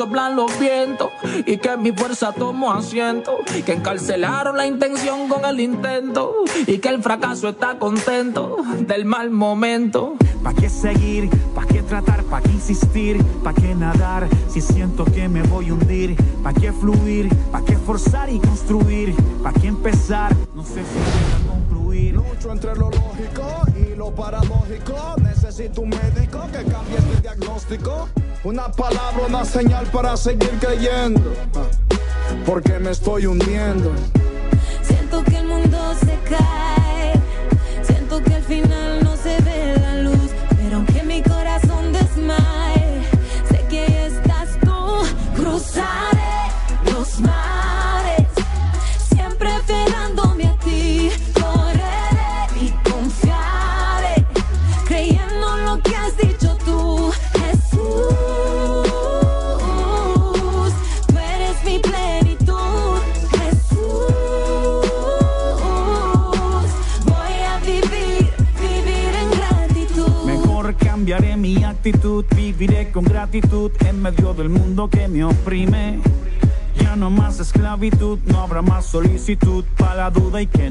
soplan los vientos y que mi fuerza tomó asiento. Que encarcelaron la intención con el intento y que el fracaso está contento del mal momento. ¿Para qué seguir? ¿Para qué tratar? ¿Para qué insistir? ¿Para qué nadar? Si siento que me voy a hundir. ¿Para qué fluir? ¿Para qué forzar y construir? ¿Para qué empezar? No sé si voy a concluir. Lucho entre lo lógico y lo paradójico. Necesito un médico que cambie este diagnóstico. Una palabra, una señal para seguir creyendo. Porque me estoy hundiendo. Siento que el mundo se cae. Siento que al final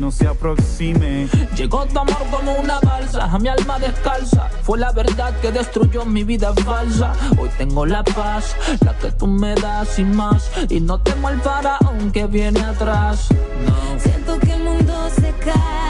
no se aproxime. Llegó tu amor como una balsa, a mi alma descalza. Fue la verdad que destruyó mi vida falsa. Hoy tengo la paz, la que tú me das y más. Y no temo al faraón que viene atrás. No. Siento que el mundo se cae.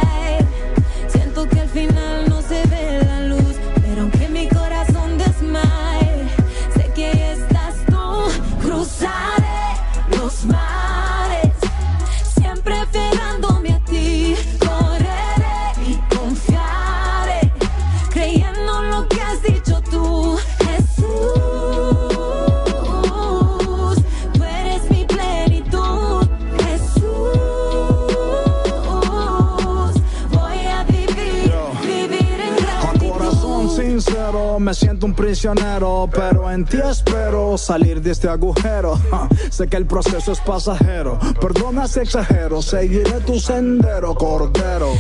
prisionero, pero en ti espero salir de este agujero. sé que el proceso es pasajero, perdona si exagero, seguiré tu sendero, cordero.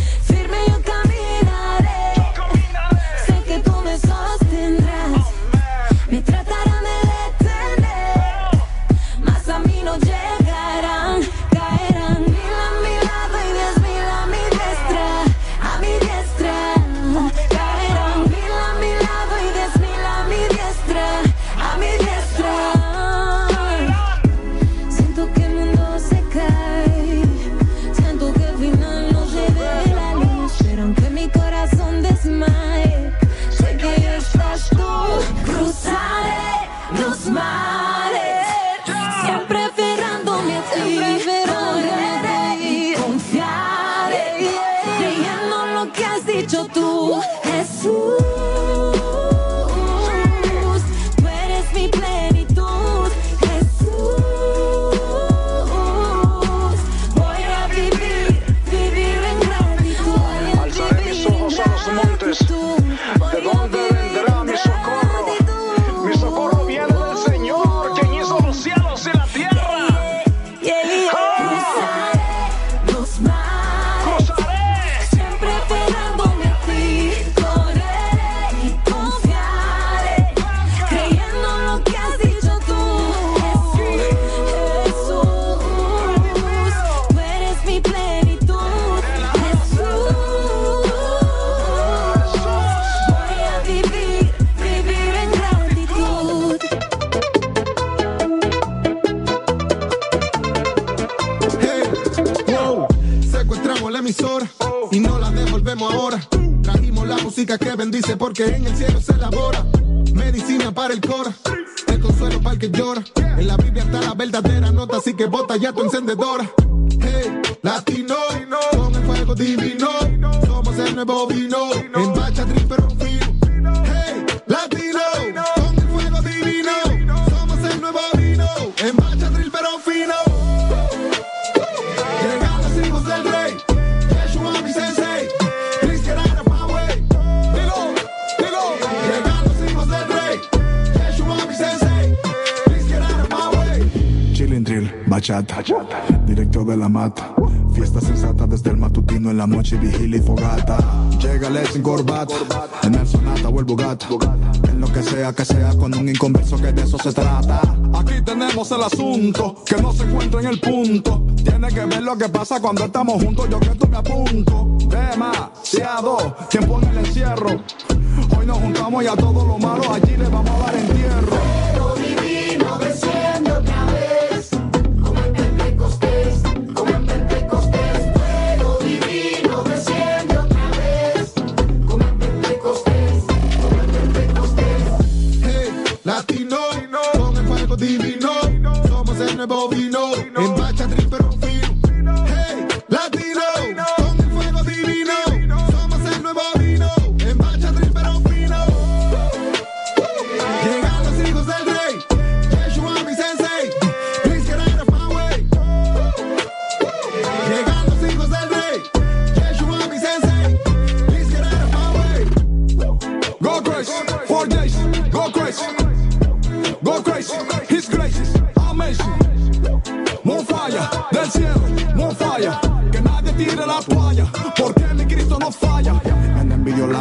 Que pasa cuando estamos juntos, yo que tú me apunto. Demasiado tiempo en el encierro. Hoy nos juntamos y a todo lo malo allí le vamos a dar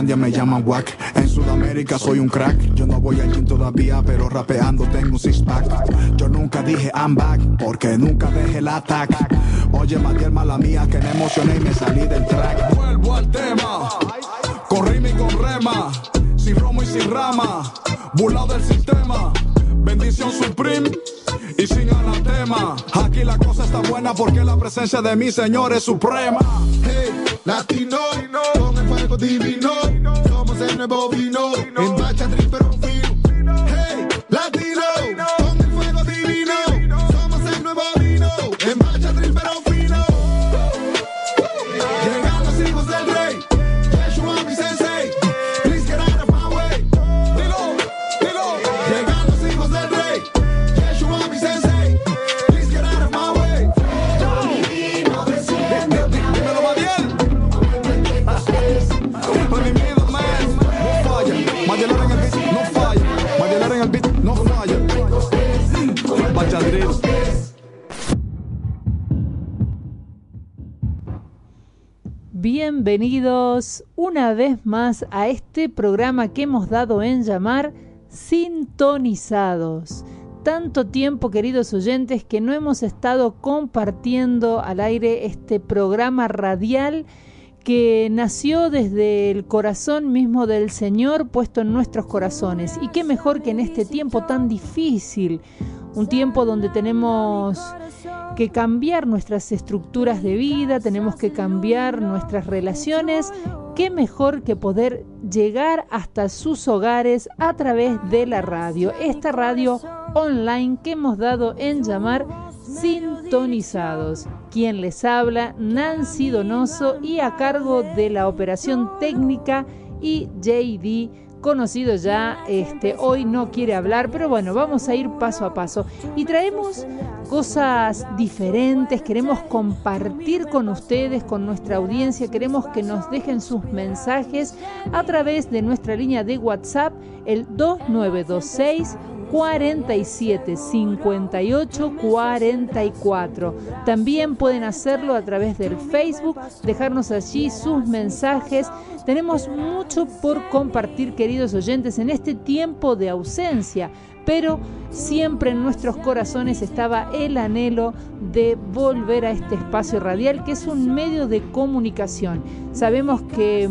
Envidiolandia me llaman wack. En Sudamérica soy un crack. Yo no voy al gym todavía, pero rapeando tengo un six pack. Yo nunca dije I'm back, porque nunca dejé el ataque. Oye, Matiel, mala mía, que me emocioné y me salí del track. Vuelvo al tema, con rima y con rema. Sin romo y sin rama, burlado del sistema. Bendición supreme y sin anatema. Aquí la cosa está buena porque la presencia de mi Señor es suprema. Hey, latino, con el fuego divino. El nuevo vino. En bacha pero Bienvenidos una vez más a este programa que hemos dado en llamar Sintonizados. Tanto tiempo, queridos oyentes, que no hemos estado compartiendo al aire este programa radial que nació desde el corazón mismo del Señor puesto en nuestros corazones. Y qué mejor que en este tiempo tan difícil, un tiempo donde tenemos que cambiar nuestras estructuras de vida, tenemos que cambiar nuestras relaciones. Qué mejor que poder llegar hasta sus hogares a través de la radio, esta radio online que hemos dado en llamar Sintonizados. Quien les habla, Nancy Donoso y a cargo de la operación técnica y JD conocido ya, este, hoy no quiere hablar, pero bueno, vamos a ir paso a paso. Y traemos cosas diferentes, queremos compartir con ustedes, con nuestra audiencia, queremos que nos dejen sus mensajes a través de nuestra línea de WhatsApp, el 2926 47 58 44. También pueden hacerlo a través del Facebook, dejarnos allí sus mensajes. Tenemos mucho por compartir, queridos oyentes, en este tiempo de ausencia, pero siempre en nuestros corazones estaba el anhelo de volver a este espacio radial, que es un medio de comunicación. Sabemos que,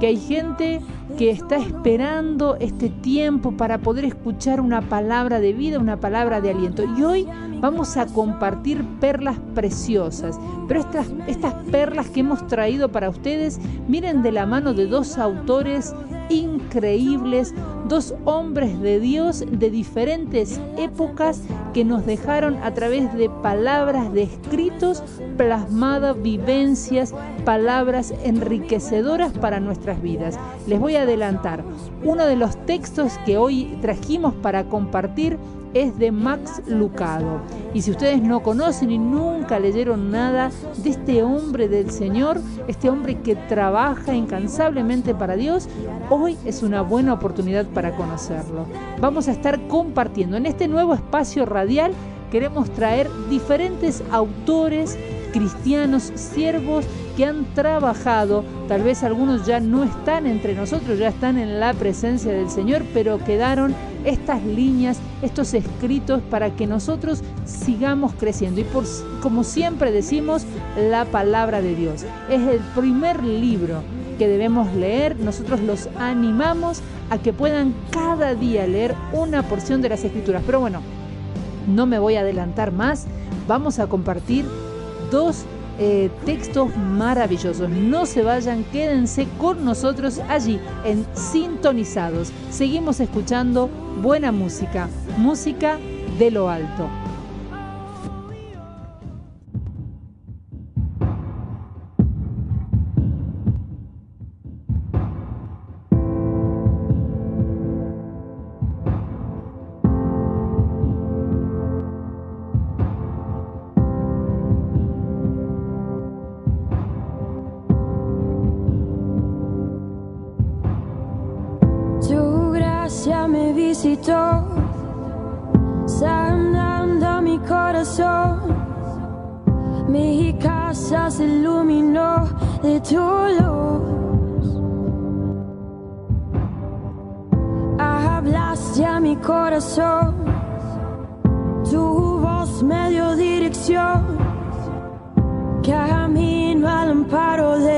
que hay gente que está esperando este tiempo para poder escuchar una palabra de vida, una palabra de aliento. Y hoy vamos a compartir perlas preciosas. Pero estas, estas perlas que hemos traído para ustedes, miren de la mano de dos autores increíbles, dos hombres de Dios de diferentes épocas que nos dejaron a través de palabras de escritos plasmadas, vivencias, palabras enriquecedoras para nuestras vidas. Les voy a adelantar, uno de los textos que hoy trajimos para compartir es de Max Lucado. Y si ustedes no conocen y nunca leyeron nada de este hombre del Señor, este hombre que trabaja incansablemente para Dios, hoy es una buena oportunidad para conocerlo. Vamos a estar compartiendo en este nuevo espacio radial queremos traer diferentes autores cristianos, siervos que han trabajado, tal vez algunos ya no están entre nosotros, ya están en la presencia del Señor, pero quedaron estas líneas, estos escritos para que nosotros sigamos creciendo. Y por, como siempre decimos, la palabra de Dios es el primer libro que debemos leer. Nosotros los animamos a que puedan cada día leer una porción de las escrituras. Pero bueno, no me voy a adelantar más. Vamos a compartir dos eh, textos maravillosos. No se vayan, quédense con nosotros allí en Sintonizados. Seguimos escuchando buena música, música de lo alto. Sanando mi corazón. Mi casa se iluminó de tu luz. Hablaste a mi corazón, tu voz me dio dirección. Camino al amparo de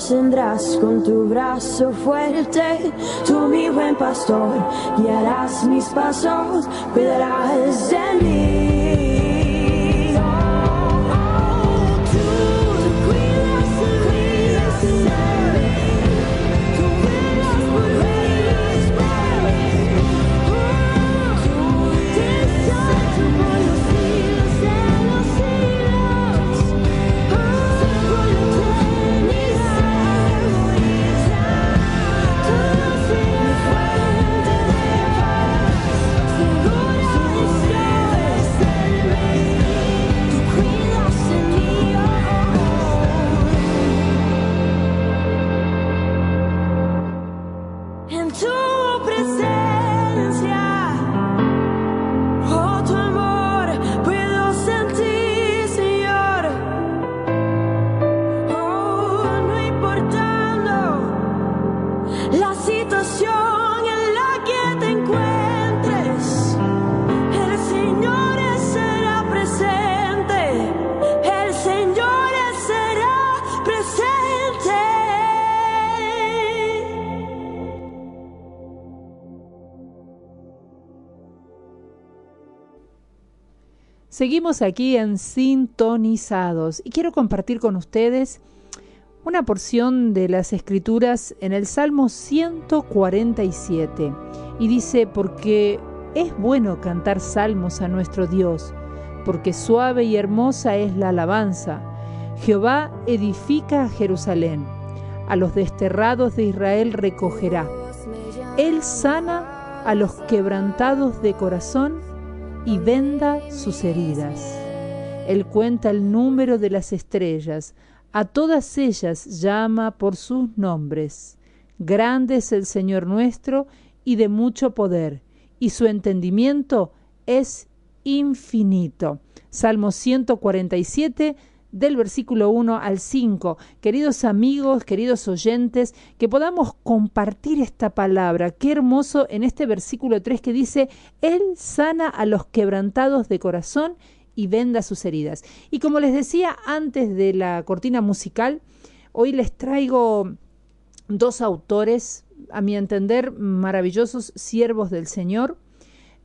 Sostendrás con tu brazo fuerte. Tú mi buen pastor, guiarás mis pasos, cuidarás de mí. Seguimos aquí en Sintonizados y quiero compartir con ustedes una porción de las escrituras en el Salmo 147 y dice, porque es bueno cantar salmos a nuestro Dios, porque suave y hermosa es la alabanza. Jehová edifica a Jerusalén, a los desterrados de Israel recogerá. Él sana a los quebrantados de corazón y venda sus heridas. Él cuenta el número de las estrellas, a todas ellas llama por sus nombres. Grande es el Señor nuestro y de mucho poder, y su entendimiento es infinito. Salmo 147 del versículo 1 al 5. Queridos amigos, queridos oyentes, que podamos compartir esta palabra. Qué hermoso en este versículo 3 que dice, Él sana a los quebrantados de corazón y venda sus heridas. Y como les decía antes de la cortina musical, hoy les traigo dos autores, a mi entender, maravillosos siervos del Señor.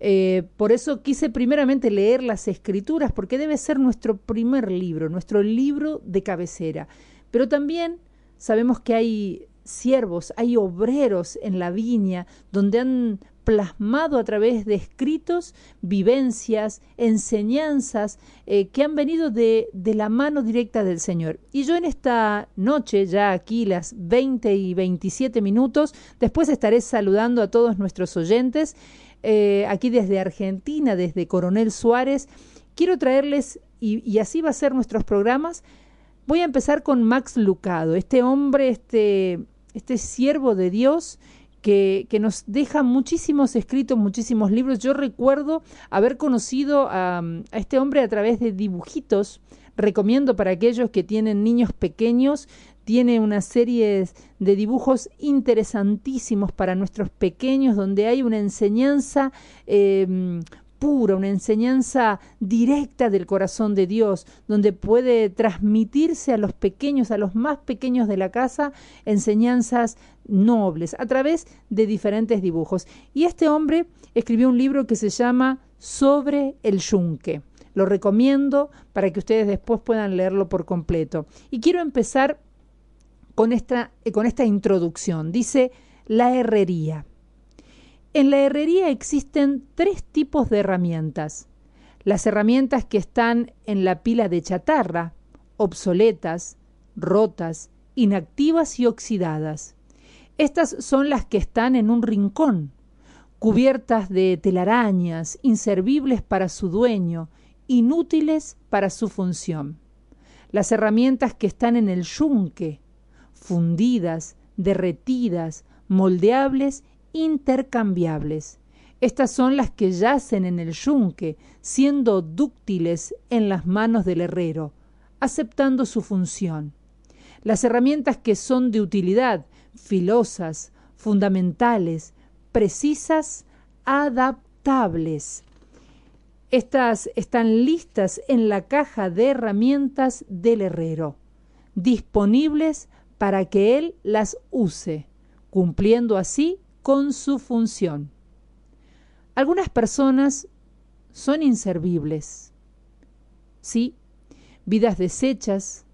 Eh, por eso quise primeramente leer las escrituras, porque debe ser nuestro primer libro, nuestro libro de cabecera. Pero también sabemos que hay siervos, hay obreros en la viña donde han plasmado a través de escritos vivencias, enseñanzas eh, que han venido de, de, la mano directa del Señor. Y yo en esta noche, ya aquí las 20 y 27 minutos, después estaré saludando a todos nuestros oyentes eh, aquí desde Argentina, desde Coronel Suárez. Quiero traerles, y, así va a ser nuestros programas, voy a empezar con Max Lucado, este hombre, este, este siervo de Dios. Que, que, nos deja muchísimos escritos, muchísimos libros. Yo recuerdo haber conocido a, a, este hombre a través de dibujitos. Recomiendo para aquellos que tienen niños pequeños tiene una serie de dibujos interesantísimos para nuestros pequeños, donde hay una enseñanza em, pura, una enseñanza directa del corazón de Dios, donde puede transmitirse a los pequeños, a los más pequeños de la casa, enseñanzas nobles a través de diferentes dibujos. Y este hombre escribió un libro que se llama Sobre el yunque. Lo recomiendo para que ustedes después puedan leerlo por completo. Y quiero empezar con esta, con esta introducción. Dice la herrería. En la herrería existen tres tipos de herramientas. Las herramientas que están en la pila de chatarra, obsoletas, rotas, inactivas y oxidadas. Estas son las que están en un rincón, cubiertas de telarañas, inservibles para su dueño, inútiles para su función. Las herramientas que están en el yunque, fundidas, derretidas, moldeables, intercambiables. Estas son las que yacen en el yunque, siendo dúctiles en las manos del herrero, aceptando su función. Las herramientas que son de utilidad, filosas, fundamentales, precisas, adaptables. Estas están listas en la caja de herramientas del herrero, disponibles para que Él las use, cumpliendo así con su función. Algunas personas son inservibles. Sí, vidas deshechas,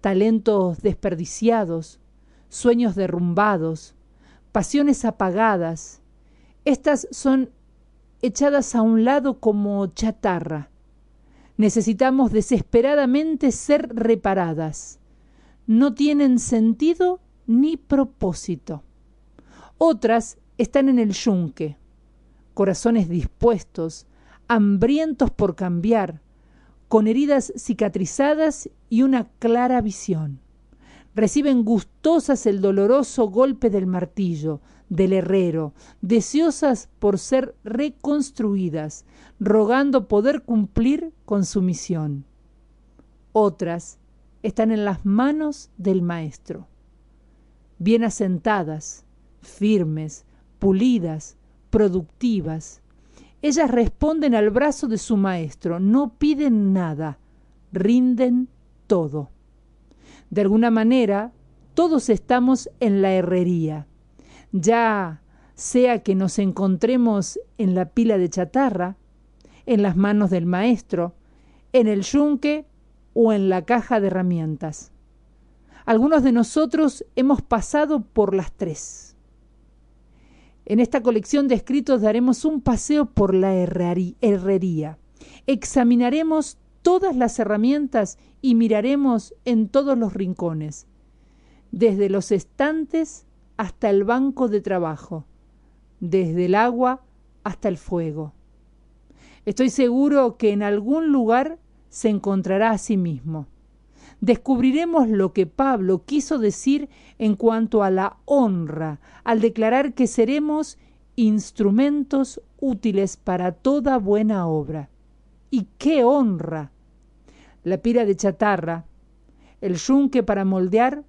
talentos desperdiciados, sueños derrumbados, pasiones apagadas. Estas son echadas a un lado como chatarra. Necesitamos desesperadamente ser reparadas no tienen sentido ni propósito. Otras están en el yunque, corazones dispuestos, hambrientos por cambiar, con heridas cicatrizadas y una clara visión. Reciben gustosas el doloroso golpe del martillo, del herrero, deseosas por ser reconstruidas, rogando poder cumplir con su misión. Otras están en las manos del Maestro, bien asentadas, firmes, pulidas, productivas. Ellas responden al brazo de su Maestro, no piden nada, rinden todo. De alguna manera, todos estamos en la herrería, ya sea que nos encontremos en la pila de chatarra, en las manos del Maestro, en el yunque o en la caja de herramientas. Algunos de nosotros hemos pasado por las tres. En esta colección de escritos daremos un paseo por la herrería. Examinaremos todas las herramientas y miraremos en todos los rincones, desde los estantes hasta el banco de trabajo, desde el agua hasta el fuego. Estoy seguro que en algún lugar se encontrará a sí mismo. Descubriremos lo que Pablo quiso decir en cuanto a la honra, al declarar que seremos instrumentos útiles para toda buena obra. ¿Y qué honra? La pira de chatarra, el yunque para moldear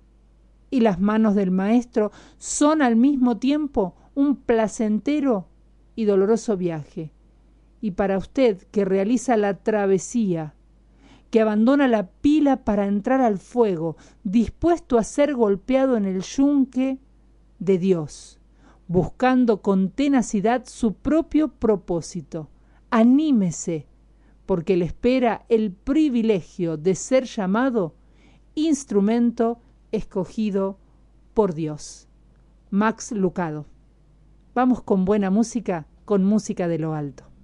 y las manos del maestro son al mismo tiempo un placentero y doloroso viaje. Y para usted que realiza la travesía, que abandona la pila para entrar al fuego, dispuesto a ser golpeado en el yunque de Dios, buscando con tenacidad su propio propósito. Anímese, porque le espera el privilegio de ser llamado instrumento escogido por Dios. Max Lucado. Vamos con buena música, con música de lo alto.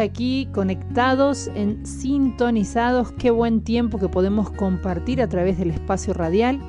Aquí conectados, en sintonizados. Qué buen tiempo que podemos compartir a través del espacio radial.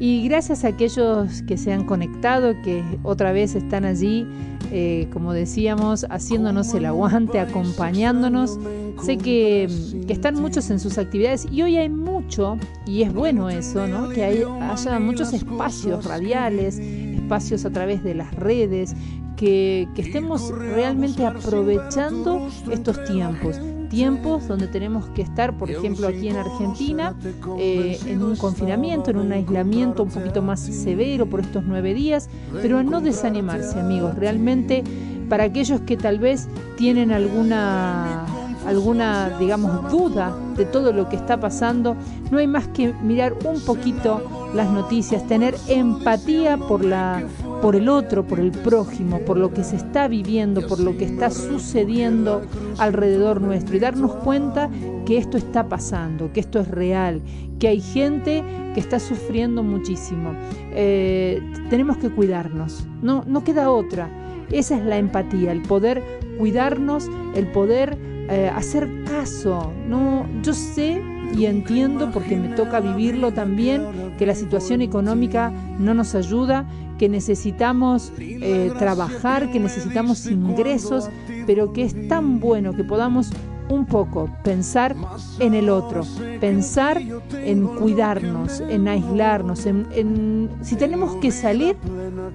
Y gracias a aquellos que se han conectado, que otra vez están allí, eh, como decíamos, haciéndonos el aguante, acompañándonos. Sé que, que, están muchos en sus actividades y hoy hay mucho, y es bueno eso, ¿no? que hay, haya muchos espacios radiales, espacios a través de las redes, que, que estemos realmente aprovechando estos tiempos. tiempos donde tenemos que estar, por ejemplo, aquí en Argentina, eh, en un confinamiento, en un aislamiento un poquito más severo por estos nueve días, pero no desanimarse, amigos. Realmente, para aquellos que tal vez tienen alguna alguna, digamos, duda de todo lo que está pasando, no hay más que mirar un poquito las noticias, tener empatía por la por el otro, por el prójimo, por lo que se está viviendo, por lo que está sucediendo alrededor nuestro y darnos cuenta que esto está pasando, que esto es real, que hay gente que está sufriendo muchísimo. Eh, tenemos que cuidarnos, no, no queda otra. Esa es la empatía, el poder cuidarnos, el poder eh, hacer caso. No, yo sé y entiendo porque me toca vivirlo también que la situación económica no nos ayuda, que necesitamos eh, trabajar, que necesitamos ingresos, pero que es tan bueno que podamos un poco pensar en el otro, pensar en cuidarnos, en aislarnos, en, si tenemos que salir,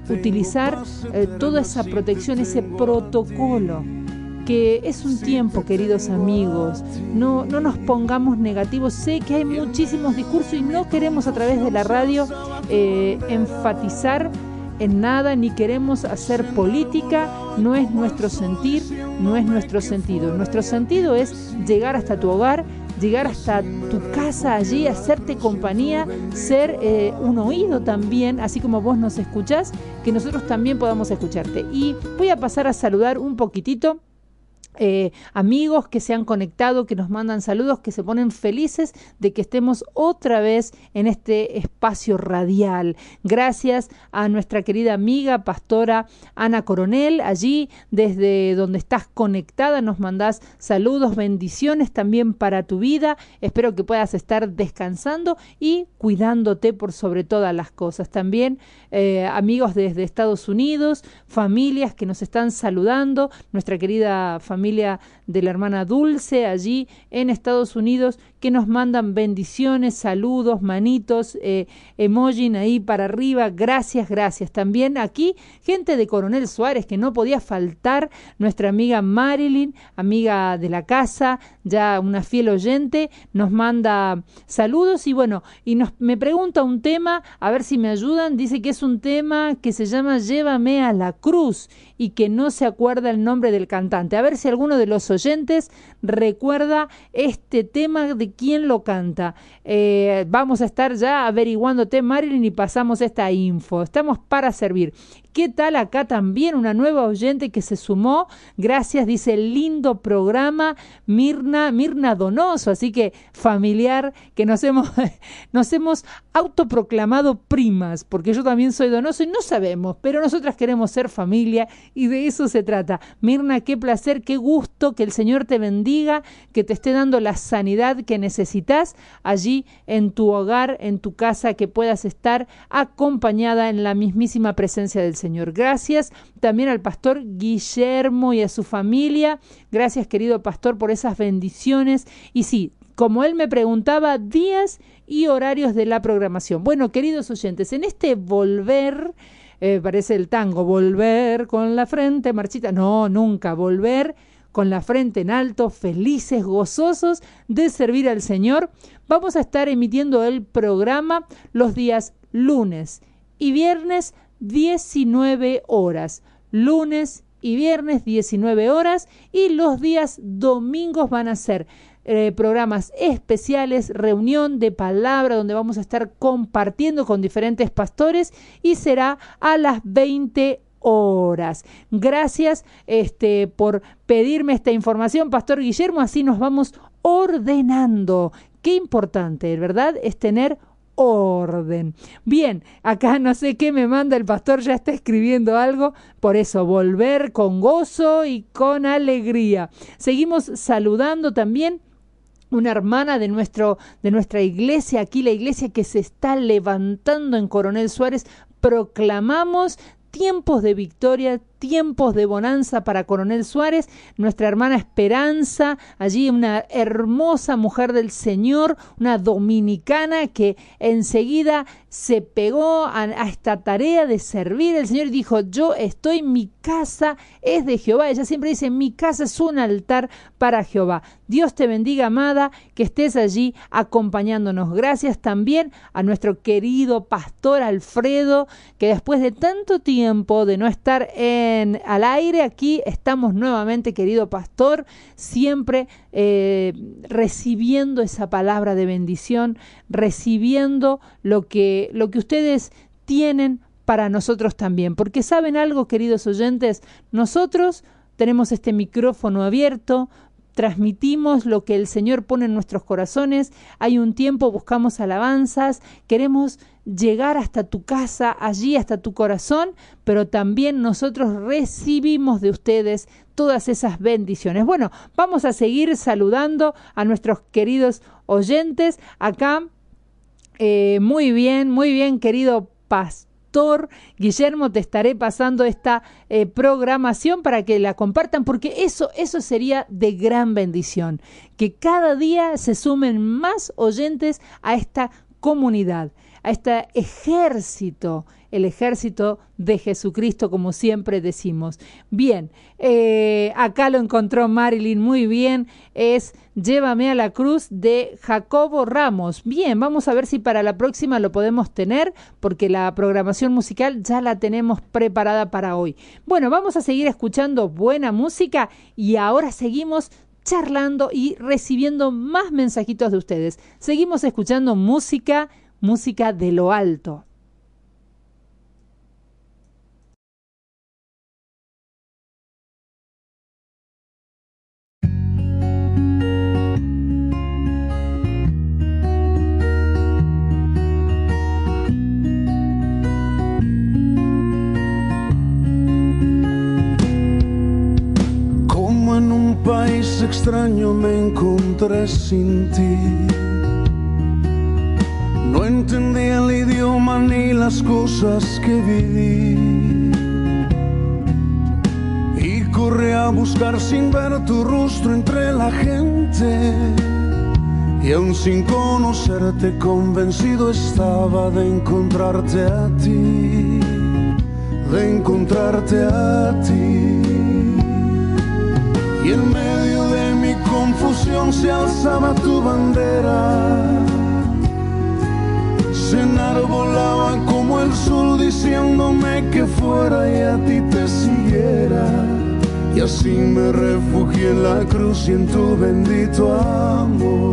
utilizar eh, toda esa protección, ese protocolo que es un tiempo, queridos amigos, no, no nos pongamos negativos. Sé que hay muchísimos discursos y no queremos a través de la radio eh, enfatizar en nada ni queremos hacer política, no es nuestro sentir, no es nuestro sentido. Nuestro sentido es llegar hasta tu hogar, llegar hasta tu casa allí, hacerte compañía, ser eh, un oído también, así como vos nos escuchás, que nosotros también podamos escucharte. Y voy a pasar a saludar un poquitito eh, amigos que se han conectado, que nos mandan saludos, que se ponen felices de que estemos otra vez en este espacio radial. Gracias a nuestra querida amiga pastora Ana Coronel, allí desde donde estás conectada, nos mandás saludos, bendiciones también para tu vida. Espero que puedas estar descansando y cuidándote por sobre todas las cosas. También eh, amigos desde Estados Unidos, familias que nos están saludando, nuestra querida familia família de la hermana Dulce allí en Estados Unidos que nos mandan bendiciones, saludos, manitos, eh, ahí para arriba, gracias, gracias. También aquí gente de Coronel Suárez que no podía faltar, nuestra amiga Marilyn, amiga de la casa, ya una fiel oyente, nos manda saludos y bueno, y nos, me pregunta un tema, a ver si me ayudan, dice que es un tema que se llama Llévame a la cruz y que no se acuerda el nombre del cantante. A ver si alguno de los oyentes recuerda este tema de quién lo canta. Eh, vamos a estar ya averiguándote, Marilyn, y pasamos esta info. Estamos para servir. ¿Qué tal acá también una nueva oyente que se sumó? Gracias, dice lindo programa, Mirna, Mirna Donoso, así que familiar, que nos hemos, nos hemos autoproclamado primas, porque yo también soy donoso y no sabemos, pero nosotras queremos ser familia y de eso se trata. Mirna, qué placer, qué gusto, que el Señor te bendiga, que te esté dando la sanidad que necesitas allí en tu hogar, en tu casa, que puedas estar acompañada en la mismísima presencia del Señor. Señor. Gracias también al pastor Guillermo y a su familia. Gracias, querido pastor, por esas bendiciones. Y sí, como él me preguntaba, días y horarios de la programación. Bueno, queridos oyentes, en este volver, eh, parece el tango, volver con la frente marchita. No, nunca, volver con la frente en alto, felices, gozosos de servir al Señor. Vamos a estar emitiendo el programa los días lunes y viernes 19 horas. Lunes y viernes 19 horas y los días domingos van a ser eh, programas especiales, reunión de palabra donde vamos a estar compartiendo con diferentes pastores y será a las 20 horas. Gracias este, por pedirme esta información, Pastor Guillermo, así nos vamos ordenando. Qué importante, ¿verdad? Es tener orden. Bien, acá no sé qué me manda el pastor, ya está escribiendo algo, por eso volver con gozo y con alegría. Seguimos saludando también una hermana de, nuestro, de nuestra iglesia, aquí la iglesia que se está levantando en Coronel Suárez, proclamamos tiempos de victoria, tiempos de bonanza para Coronel Suárez, nuestra hermana Esperanza, allí una hermosa mujer del Señor, una dominicana que enseguida se pegó a, esta tarea de servir al Señor dijo, yo estoy, mi casa es de Jehová. Ella siempre dice, mi casa es un altar para Jehová. Dios te bendiga, amada, que estés allí acompañándonos. Gracias también a nuestro querido pastor Alfredo, que después de tanto tiempo de no estar en al aire. Aquí estamos nuevamente, querido pastor, siempre eh, recibiendo esa palabra de bendición, recibiendo lo que, lo que ustedes tienen para nosotros también. Porque saben algo, queridos oyentes, nosotros tenemos este micrófono abierto, transmitimos lo que el Señor pone en nuestros corazones, hay un tiempo, buscamos alabanzas, queremos llegar hasta tu casa, allí hasta tu corazón, pero también nosotros recibimos de ustedes todas esas bendiciones. Bueno, vamos a seguir saludando a nuestros queridos oyentes acá. Eh, muy bien, muy bien, querido pastor. Guillermo, te estaré pasando esta eh, programación para que la compartan, porque eso, eso sería de gran bendición, que cada día se sumen más oyentes a esta comunidad a este ejército, el ejército de Jesucristo, como siempre decimos. Bien, eh, acá lo encontró Marilyn muy bien, es Llévame a la cruz de Jacobo Ramos. Bien, vamos a ver si para la próxima lo podemos tener, porque la programación musical ya la tenemos preparada para hoy. Bueno, vamos a seguir escuchando buena música y ahora seguimos charlando y recibiendo más mensajitos de ustedes. Seguimos escuchando música música de lo alto. Como en un país extraño me encontré sin ti ni las cosas que viví. Y corrí a buscar sin ver tu rostro entre la gente. Y aún sin conocerte, convencido estaba de encontrarte a ti, de encontrarte a ti. Y en medio de mi confusión se alzaba tu bandera se enarbolaba como el sol diciéndome que fuera y a ti te siguiera. Y así me refugié en la cruz y en tu bendito amor.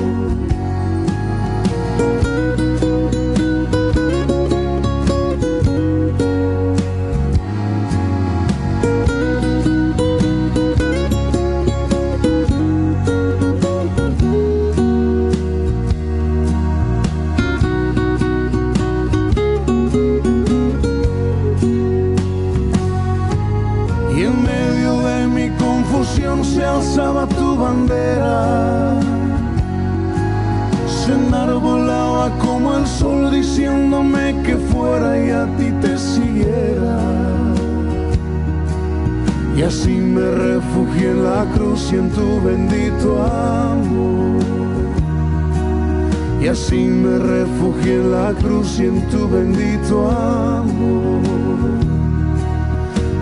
Me refugié en la cruz y en tu bendito amor. Y así me refugié en la cruz y en tu bendito amor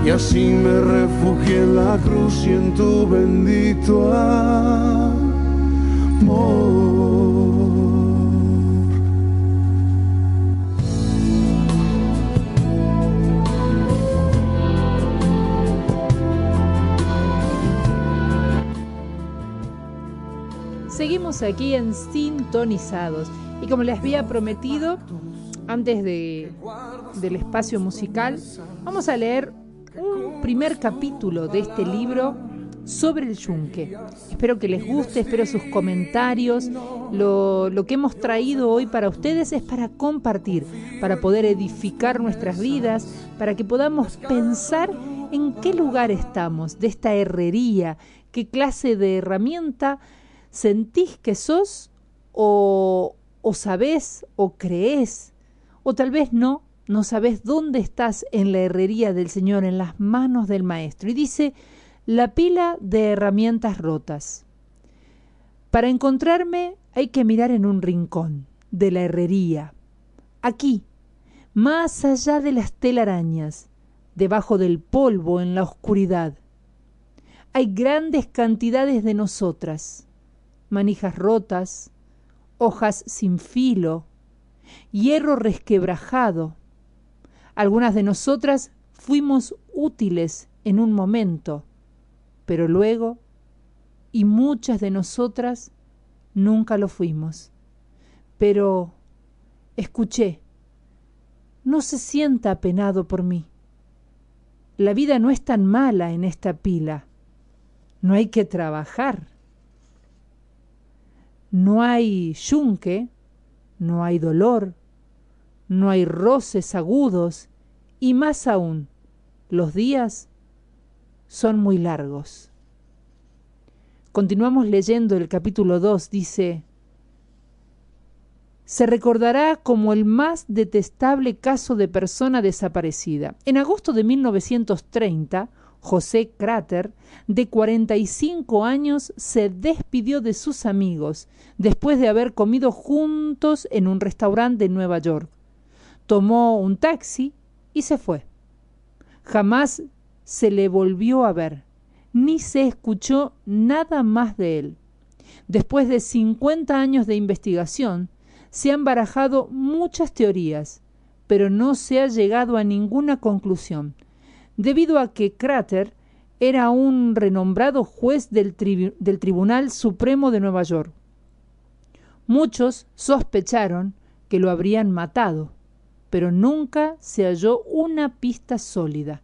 y así me refugié en la cruz y en tu bendito amor. Aquí en Sintonizados y como les había prometido antes de, del espacio musical, vamos a leer un primer capítulo de este libro sobre el yunque. Espero que les guste, espero sus comentarios. Lo, lo, que hemos traído hoy para ustedes es para compartir, para poder edificar nuestras vidas, para que podamos pensar en qué lugar estamos de esta herrería, qué clase de herramienta sentís que sos o, o sabés o creés, o tal vez no, no sabes dónde estás en la herrería del Señor, en las manos del Maestro. Y dice, la pila de herramientas rotas. Para encontrarme hay que mirar en un rincón de la herrería, aquí, más allá de las telarañas, debajo del polvo en la oscuridad. Hay grandes cantidades de nosotras, manijas rotas, hojas sin filo, hierro resquebrajado, algunas de nosotras fuimos útiles en un momento, pero luego, y muchas de nosotras, nunca lo fuimos. Pero, escuché, no se sienta apenado por mí. La vida no es tan mala en esta pila. No hay que trabajar. No hay yunque, no hay dolor, no hay roces agudos y más aún, los días son muy largos. Continuamos leyendo el capítulo 2, dice, se recordará como el más detestable caso de persona desaparecida. En agosto de 1930, José Crater, de 45 años, se despidió de sus amigos después de haber comido juntos en un restaurante de Nueva York tomó un taxi y se fue. Jamás se le volvió a ver, ni se escuchó nada más de él. Después de 50 años de investigación, se han barajado muchas teorías, pero no se ha llegado a ninguna conclusión, debido a que Crater era un renombrado juez del, del Tribunal Supremo de Nueva York. Muchos sospecharon que lo habrían matado pero nunca se halló una pista sólida.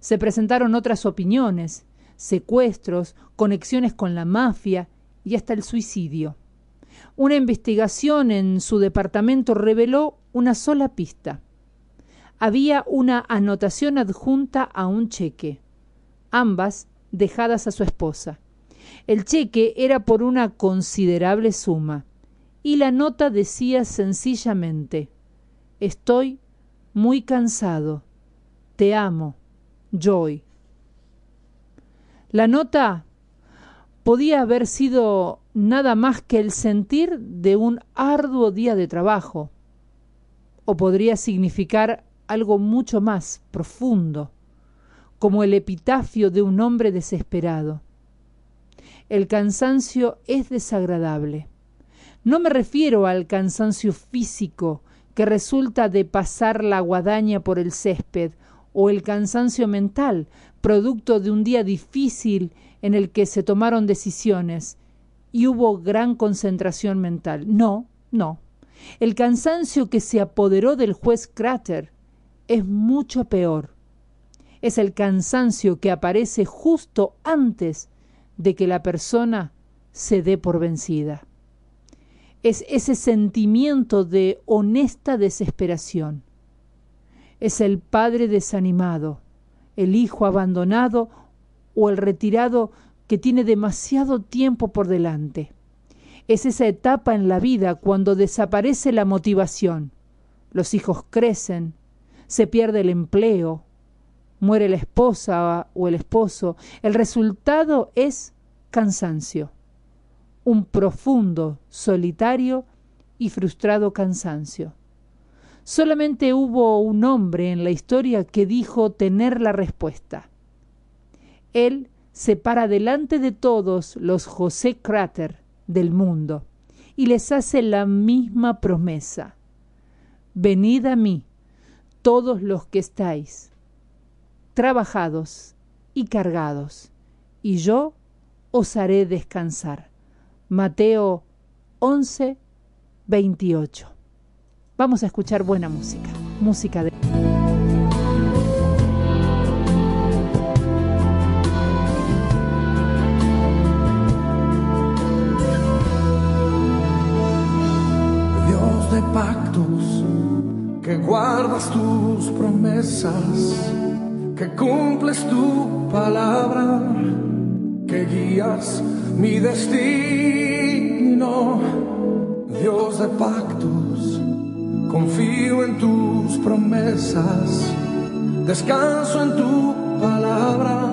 Se presentaron otras opiniones, secuestros, conexiones con la mafia y hasta el suicidio. Una investigación en su departamento reveló una sola pista. Había una anotación adjunta a un cheque, ambas dejadas a su esposa. El cheque era por una considerable suma, y la nota decía sencillamente Estoy muy cansado. Te amo, Joy. La nota podía haber sido nada más que el sentir de un arduo día de trabajo, o podría significar algo mucho más profundo, como el epitafio de un hombre desesperado. El cansancio es desagradable. No me refiero al cansancio físico que resulta de pasar la guadaña por el césped, o el cansancio mental, producto de un día difícil en el que se tomaron decisiones y hubo gran concentración mental. No, no. El cansancio que se apoderó del juez Crater es mucho peor. Es el cansancio que aparece justo antes de que la persona se dé por vencida. Es ese sentimiento de honesta desesperación. Es el padre desanimado, el hijo abandonado o el retirado que tiene demasiado tiempo por delante. Es esa etapa en la vida cuando desaparece la motivación. Los hijos crecen, se pierde el empleo, muere la esposa o el esposo. El resultado es cansancio, un profundo, solitario y frustrado cansancio. Solamente hubo un hombre en la historia que dijo tener la respuesta. Él se para delante de todos los José Crater del mundo y les hace la misma promesa. Venid a mí, todos los que estáis trabajados y cargados, y yo os haré descansar. Mateo 11, 28. Vamos a escuchar buena música, música de... que cumples tu palabra, que guías mi destino. Dios de pactos, confío en tus promesas, descanso en tu palabra,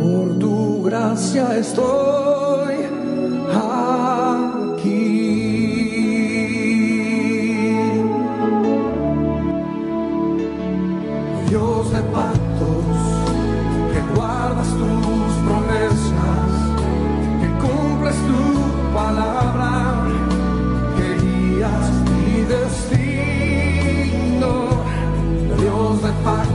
por tu gracia estoy Dios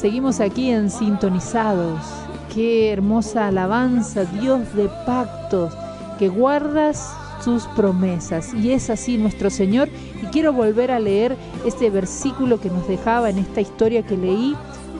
Seguimos aquí en Sintonizados. Qué hermosa alabanza, Dios de pactos, que guardas sus promesas. Y es así nuestro Señor. Y quiero volver a leer este versículo que nos dejaba en esta historia que leí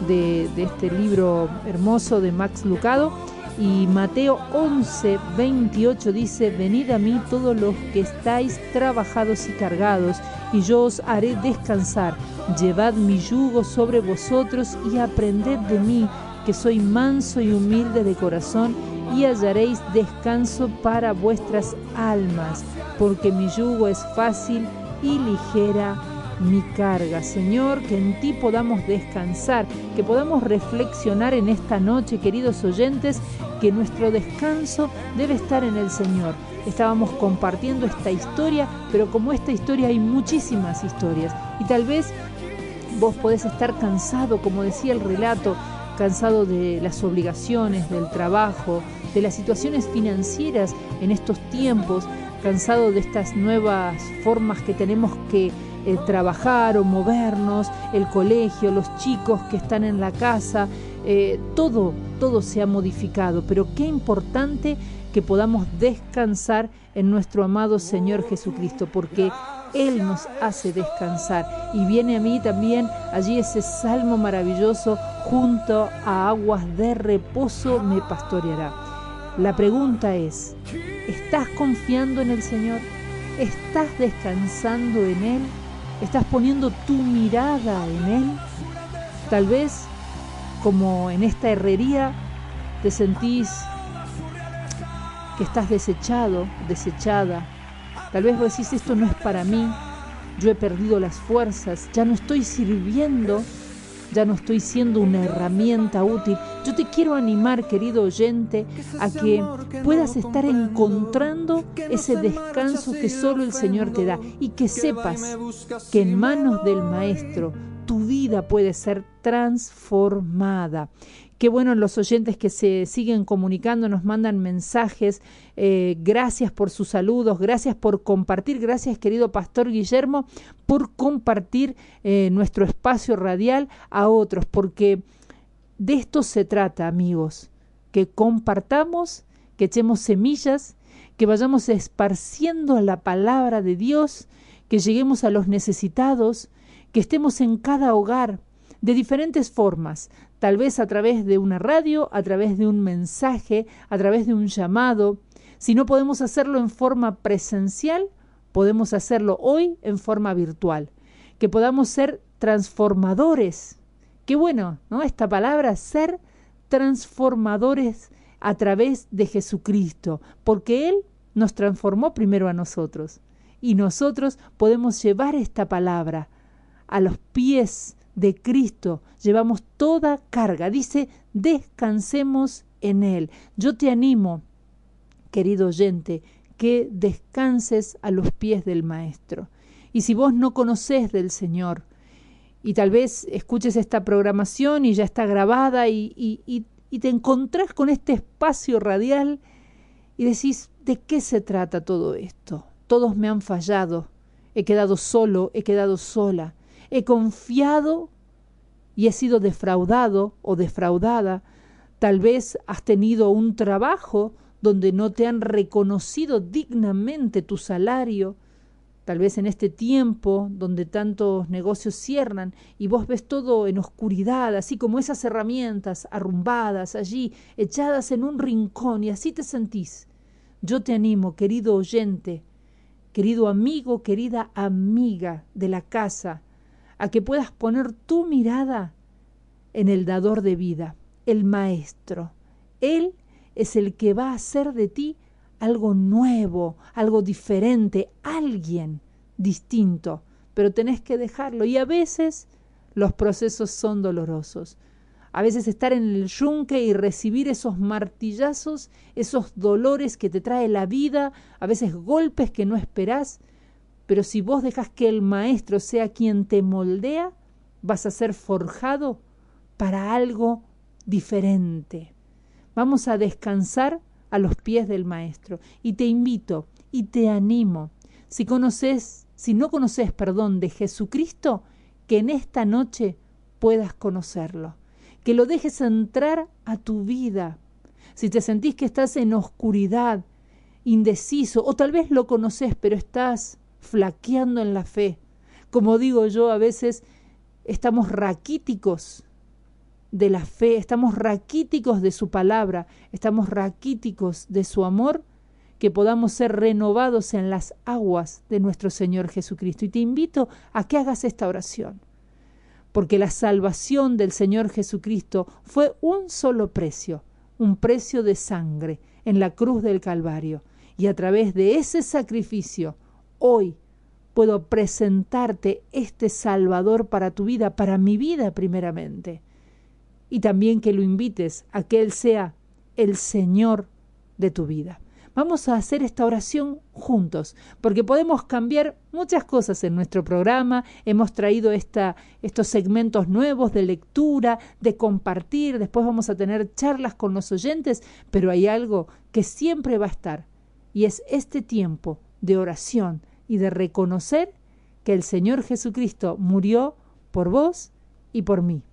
de, de este libro hermoso de Max Lucado. Y Mateo 11, 28 dice, venid a mí todos los que estáis trabajados y cargados, y yo os haré descansar. Llevad mi yugo sobre vosotros y aprended de mí, que soy manso y humilde de corazón, y hallaréis descanso para vuestras almas, porque mi yugo es fácil y ligera mi carga. Señor, que en ti podamos descansar, que podamos reflexionar en esta noche, queridos oyentes, que nuestro descanso debe estar en el Señor. Estábamos compartiendo esta historia, pero como esta historia hay muchísimas historias. Y tal vez vos podés estar cansado, como decía el relato, cansado de las obligaciones, del trabajo, de las situaciones financieras en estos tiempos, cansado de estas nuevas formas que tenemos que eh, trabajar o movernos, el colegio, los chicos que están en la casa, eh, todo, todo se ha modificado, pero qué importante que podamos descansar en nuestro amado Señor Jesucristo, porque Él nos hace descansar. Y viene a mí también allí ese salmo maravilloso, junto a aguas de reposo me pastoreará. La pregunta es, ¿estás confiando en el Señor? ¿Estás descansando en Él? ¿Estás poniendo tu mirada en Él? Tal vez, como en esta herrería, te sentís que estás desechado, desechada. Tal vez vos decís, esto no es para mí, yo he perdido las fuerzas, ya no estoy sirviendo, ya no estoy siendo una herramienta útil. Yo te quiero animar, querido oyente, a que puedas estar encontrando ese descanso que solo el Señor te da y que sepas que en manos del Maestro tu vida puede ser transformada. Qué bueno los oyentes que se siguen comunicando, nos mandan mensajes. Eh, gracias por sus saludos, gracias por compartir, gracias querido Pastor Guillermo por compartir eh, nuestro espacio radial a otros, porque de esto se trata, amigos, que compartamos, que echemos semillas, que vayamos esparciendo la palabra de Dios, que lleguemos a los necesitados, que estemos en cada hogar de diferentes formas, tal vez a través de una radio, a través de un mensaje, a través de un llamado. Si no podemos hacerlo en forma presencial, podemos hacerlo hoy en forma virtual. Que podamos ser transformadores. Qué bueno, ¿no? Esta palabra, ser transformadores a través de Jesucristo, porque Él nos transformó primero a nosotros. Y nosotros podemos llevar esta palabra a los pies de Cristo llevamos toda carga. Dice, descansemos en Él. Yo te animo, querido oyente, que descanses a los pies del Maestro. Y si vos no conocés del Señor, y tal vez escuches esta programación y ya está grabada y, y, y te encontrás con este espacio radial y decís, ¿de qué se trata todo esto? Todos me han fallado, he quedado solo, he quedado sola he confiado y he sido defraudado o defraudada. Tal vez has tenido un trabajo donde no te han reconocido dignamente tu salario. Tal vez en este tiempo donde tantos negocios cierran y vos ves todo en oscuridad, así como esas herramientas arrumbadas allí, echadas en un rincón y así te sentís. Yo te animo, querido oyente, querido amigo, querida amiga de la casa, a que puedas poner tu mirada en el dador de vida, el maestro. Él es el que va a hacer de ti algo nuevo, algo diferente, alguien distinto, pero tenés que dejarlo y a veces los procesos son dolorosos. A veces estar en el yunque y recibir esos martillazos, esos dolores que te trae la vida, a veces golpes que no esperás, pero si vos dejas que el maestro sea quien te moldea, vas a ser forjado para algo diferente. Vamos a descansar a los pies del Maestro. Y te invito y te animo, si conoces, si no conoces, perdón, de Jesucristo, que en esta noche puedas conocerlo, que lo dejes entrar a tu vida. Si te sentís que estás en oscuridad, indeciso, o tal vez lo conoces, pero estás flaqueando en la fe. Como digo yo, a veces estamos raquíticos de la fe, estamos raquíticos de su palabra, estamos raquíticos de su amor, que podamos ser renovados en las aguas de nuestro Señor Jesucristo. Y te invito a que hagas esta oración, porque la salvación del Señor Jesucristo fue un solo precio, un precio de sangre en la cruz del Calvario. Y a través de ese sacrificio, hoy puedo presentarte este Salvador para tu vida, para mi vida primeramente y también que lo invites a que Él sea el Señor de tu vida. Vamos a hacer esta oración juntos, porque podemos cambiar muchas cosas en nuestro programa. Hemos traído esta, estos segmentos nuevos de lectura, de compartir. Después vamos a tener charlas con los oyentes, pero hay algo que siempre va a estar, y es este tiempo de oración y de reconocer que el Señor Jesucristo murió por vos y por mí.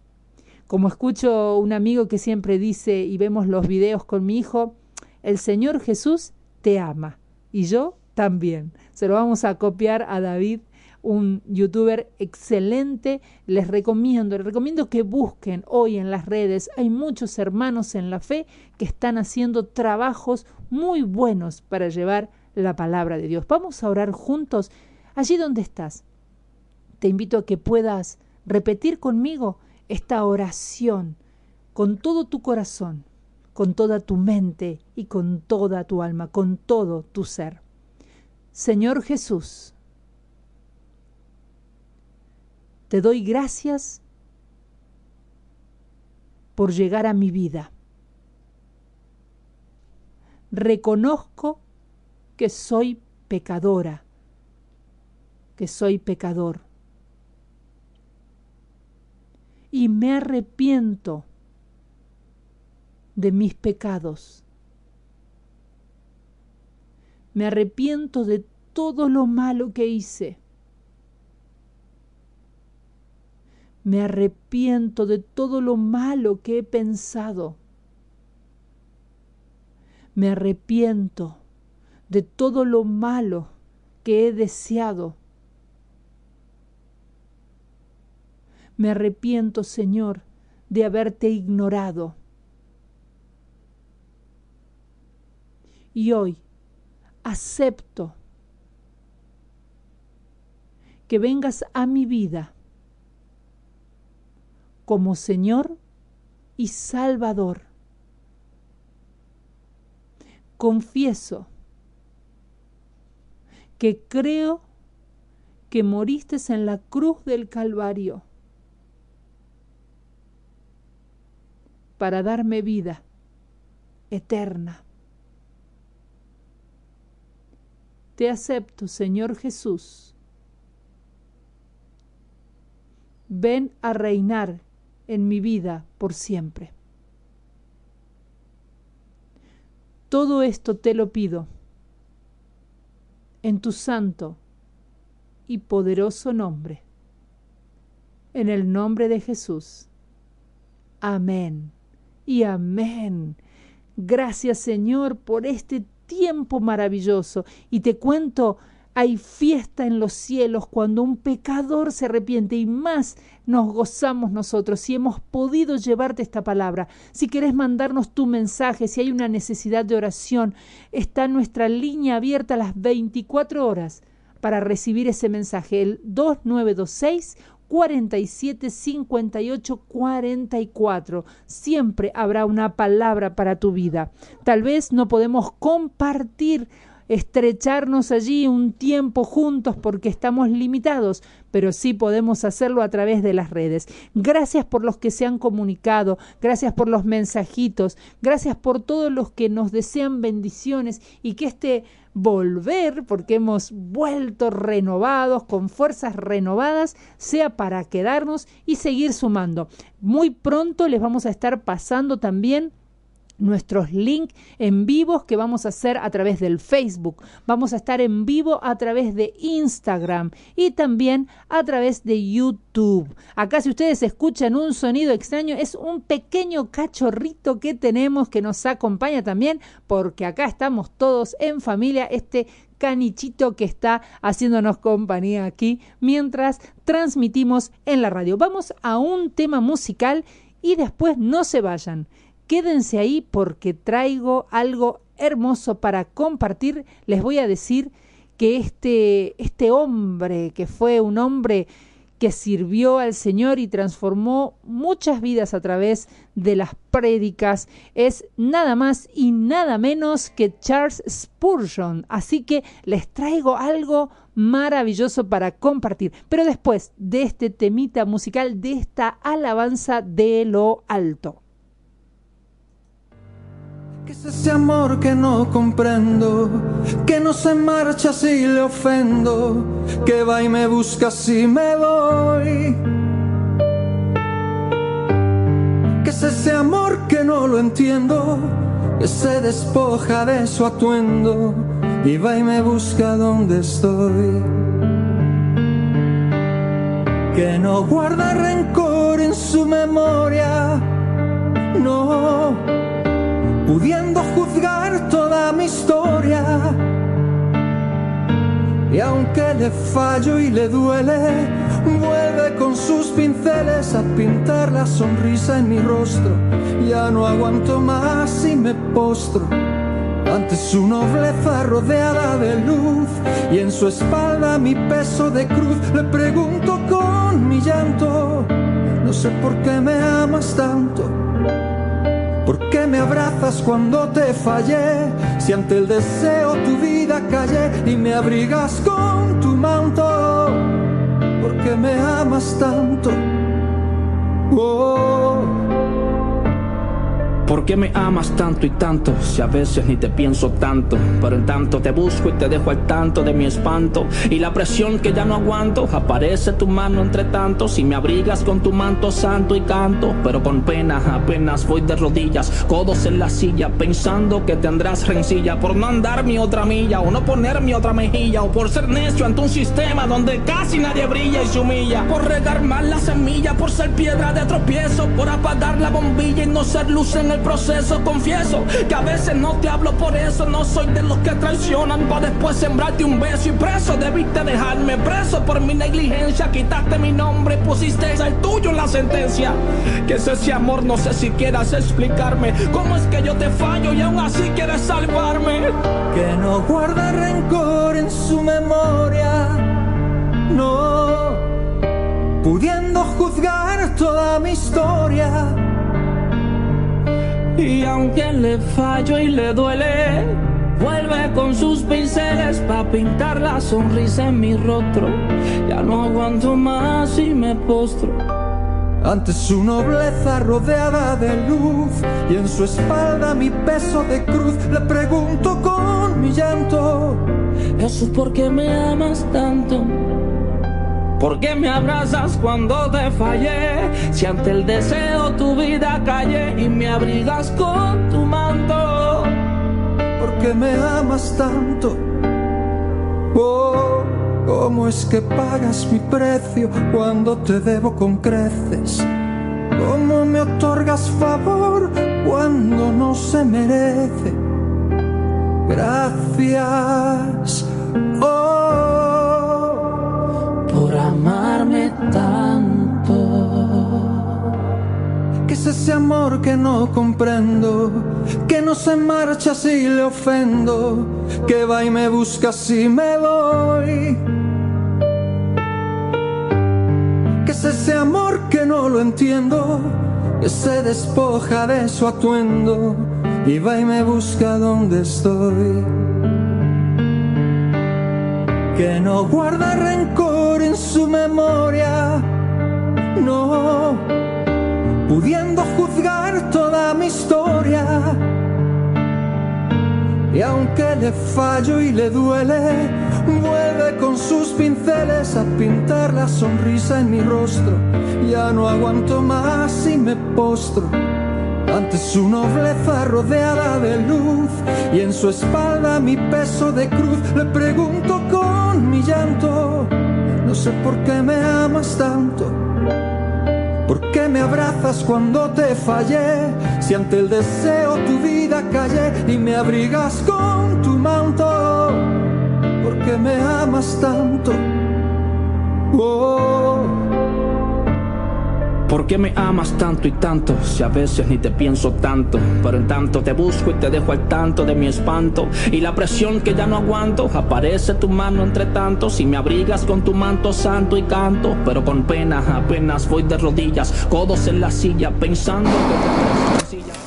Como escucho un amigo que siempre dice, y vemos los videos con mi hijo, el Señor Jesús te ama y yo también. Se lo vamos a copiar a David, un youtuber excelente. Les recomiendo, les recomiendo que busquen hoy en las redes. Hay muchos hermanos en la fe que están haciendo trabajos muy buenos para llevar la palabra de Dios. Vamos a orar juntos allí donde estás. Te invito a que puedas repetir conmigo esta oración con todo tu corazón, con toda tu mente y con toda tu alma, con todo tu ser. Señor Jesús, te doy gracias por llegar a mi vida. Reconozco que soy pecadora, que soy pecador y me arrepiento de mis pecados. Me arrepiento de todo lo malo que hice. Me arrepiento de todo lo malo que he pensado. Me arrepiento de todo lo malo que he deseado Me arrepiento, Señor, de haberte ignorado. Y hoy acepto que vengas a mi vida como Señor y Salvador. Confieso que creo que moriste en la cruz del Calvario para darme vida eterna. Te acepto, Señor Jesús. Ven a reinar en mi vida por siempre. Todo esto te lo pido en tu santo y poderoso nombre. En el nombre de Jesús. Amén y amén. Gracias Señor por este tiempo maravilloso. Y te cuento, hay fiesta en los cielos cuando un pecador se arrepiente y más nos gozamos nosotros si hemos podido llevarte esta palabra. Si querés mandarnos tu mensaje, si hay una necesidad de oración, está nuestra línea abierta a las 24 horas para recibir ese mensaje, el 2926 47 58 44. Siempre habrá una palabra para tu vida. Tal vez no podemos compartir estrecharnos allí un tiempo juntos porque estamos limitados, pero sí podemos hacerlo a través de las redes. Gracias por los que se han comunicado, gracias por los mensajitos, gracias por todos los que nos desean bendiciones y que este volver, porque hemos vuelto renovados, con fuerzas renovadas, sea para quedarnos y seguir sumando. Muy pronto les vamos a estar pasando también nuestros links en vivos que vamos a hacer a través del Facebook. Vamos a estar en vivo a través de Instagram y también a través de YouTube. Acá si ustedes escuchan un sonido extraño es un pequeño cachorrito que tenemos que nos acompaña también porque acá estamos todos en familia. Este canichito que está haciéndonos compañía aquí mientras transmitimos en la radio. Vamos a un tema musical y después no se vayan. Quédense ahí porque traigo algo hermoso para compartir. Les voy a decir que este, este hombre, que fue un hombre que sirvió al Señor y transformó muchas vidas a través de las prédicas, es nada más y nada menos que Charles Spurgeon. Así que les traigo algo maravilloso para compartir. Pero después de este temita musical, de esta alabanza de lo alto. ¿Qué es ese amor que no comprendo? Que no se marcha si le ofendo, que va y me busca si me voy. ¿Qué es ese amor que no lo entiendo? Que se despoja de su atuendo y va y me busca donde estoy. Que no guarda rencor en su memoria, no pudiendo juzgar toda mi historia. Y aunque le fallo y le duele, vuelve con sus pinceles a pintar la sonrisa en mi rostro. Ya no aguanto más y me postro ante su nobleza rodeada de luz y en su espalda mi peso de cruz. Le pregunto con mi llanto, no sé por qué me amas tanto. ¿Por qué me abrazas cuando te fallé? Si ante el deseo tu vida callé y me abrigas con tu manto. ¿Por qué me amas tanto? Oh. ¿Por qué me amas tanto y tanto? Si a veces ni te pienso tanto, pero en tanto te busco y te dejo al tanto de mi espanto y la presión que ya no aguanto. Aparece tu mano entre tantos y me abrigas con tu manto santo y canto, pero con pena apenas voy de rodillas, codos en la silla, pensando que tendrás rencilla por no andar mi otra milla o no poner mi otra mejilla o por ser necio ante un sistema donde casi nadie brilla y se humilla, por regar mal la semilla, por ser piedra de tropiezo, por apagar la bombilla y no ser luz en el proceso. Confieso que a veces no te hablo por eso. No soy de los que traicionan para después sembrarte un beso y preso. Debiste dejarme preso por mi negligencia. Quitaste mi nombre pusiste el tuyo en la sentencia. Que es ese amor, no sé si quieras explicarme. ¿Cómo es que yo te fallo y aún así quieres salvarme? que no guarda rencor en su memoria, no, pudiendo juzgar toda mi historia. Y aunque le fallo y le duele, vuelve con sus pinceles para pintar la sonrisa en mi rostro. Ya no aguanto más y me postro. Ante su nobleza rodeada de luz y en su espalda mi peso de cruz, le pregunto con mi llanto. Eso es porque me amas tanto. ¿Por qué me abrazas cuando te fallé? Si ante el deseo tu vida callé y me abrigas con tu manto. ¿Por qué me amas tanto? Oh, ¿cómo es que pagas mi precio cuando te debo con creces? ¿Cómo me otorgas favor cuando no se merece? Gracias. Oh, amarme tanto. ¿Qué es ese amor que no comprendo? Que no se marcha si le ofendo, que va y me busca si me voy. ¿Qué es ese amor que no lo entiendo? Que se despoja de su atuendo y va y me busca donde estoy. Que no guarda rencor en su memoria, no pudiendo juzgar toda mi historia. Y aunque le fallo y le duele, vuelve con sus pinceles a pintar la sonrisa en mi rostro. Ya no aguanto más y me postro ante su nobleza rodeada de luz y en su espalda mi peso de cruz. Le pregunto mi llanto, no sé por qué me amas tanto. ¿Por qué me abrazas cuando te fallé? Si ante el deseo tu vida callé y me abrigas con tu manto. ¿Por qué me amas tanto? Oh. ¿Por qué me amas tanto y tanto? Si a veces ni te pienso tanto, pero en tanto te busco y te dejo al tanto de mi espanto y la presión que ya no aguanto. Aparece tu mano entre tantos si me abrigas con tu manto santo y canto, pero con pena apenas voy de rodillas, codos en la silla, pensando que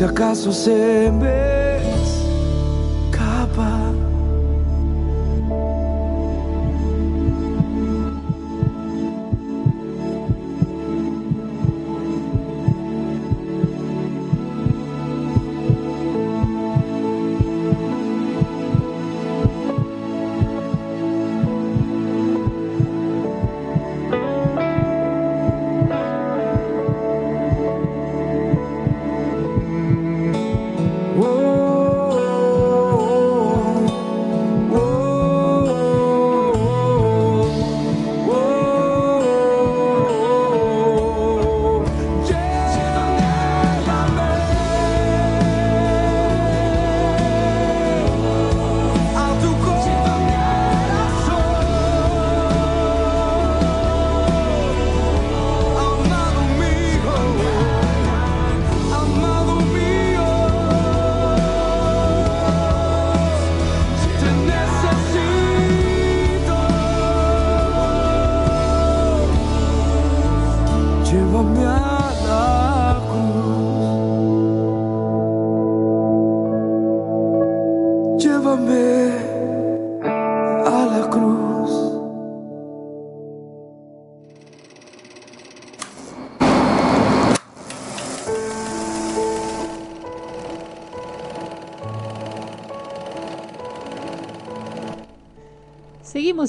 si acaso se me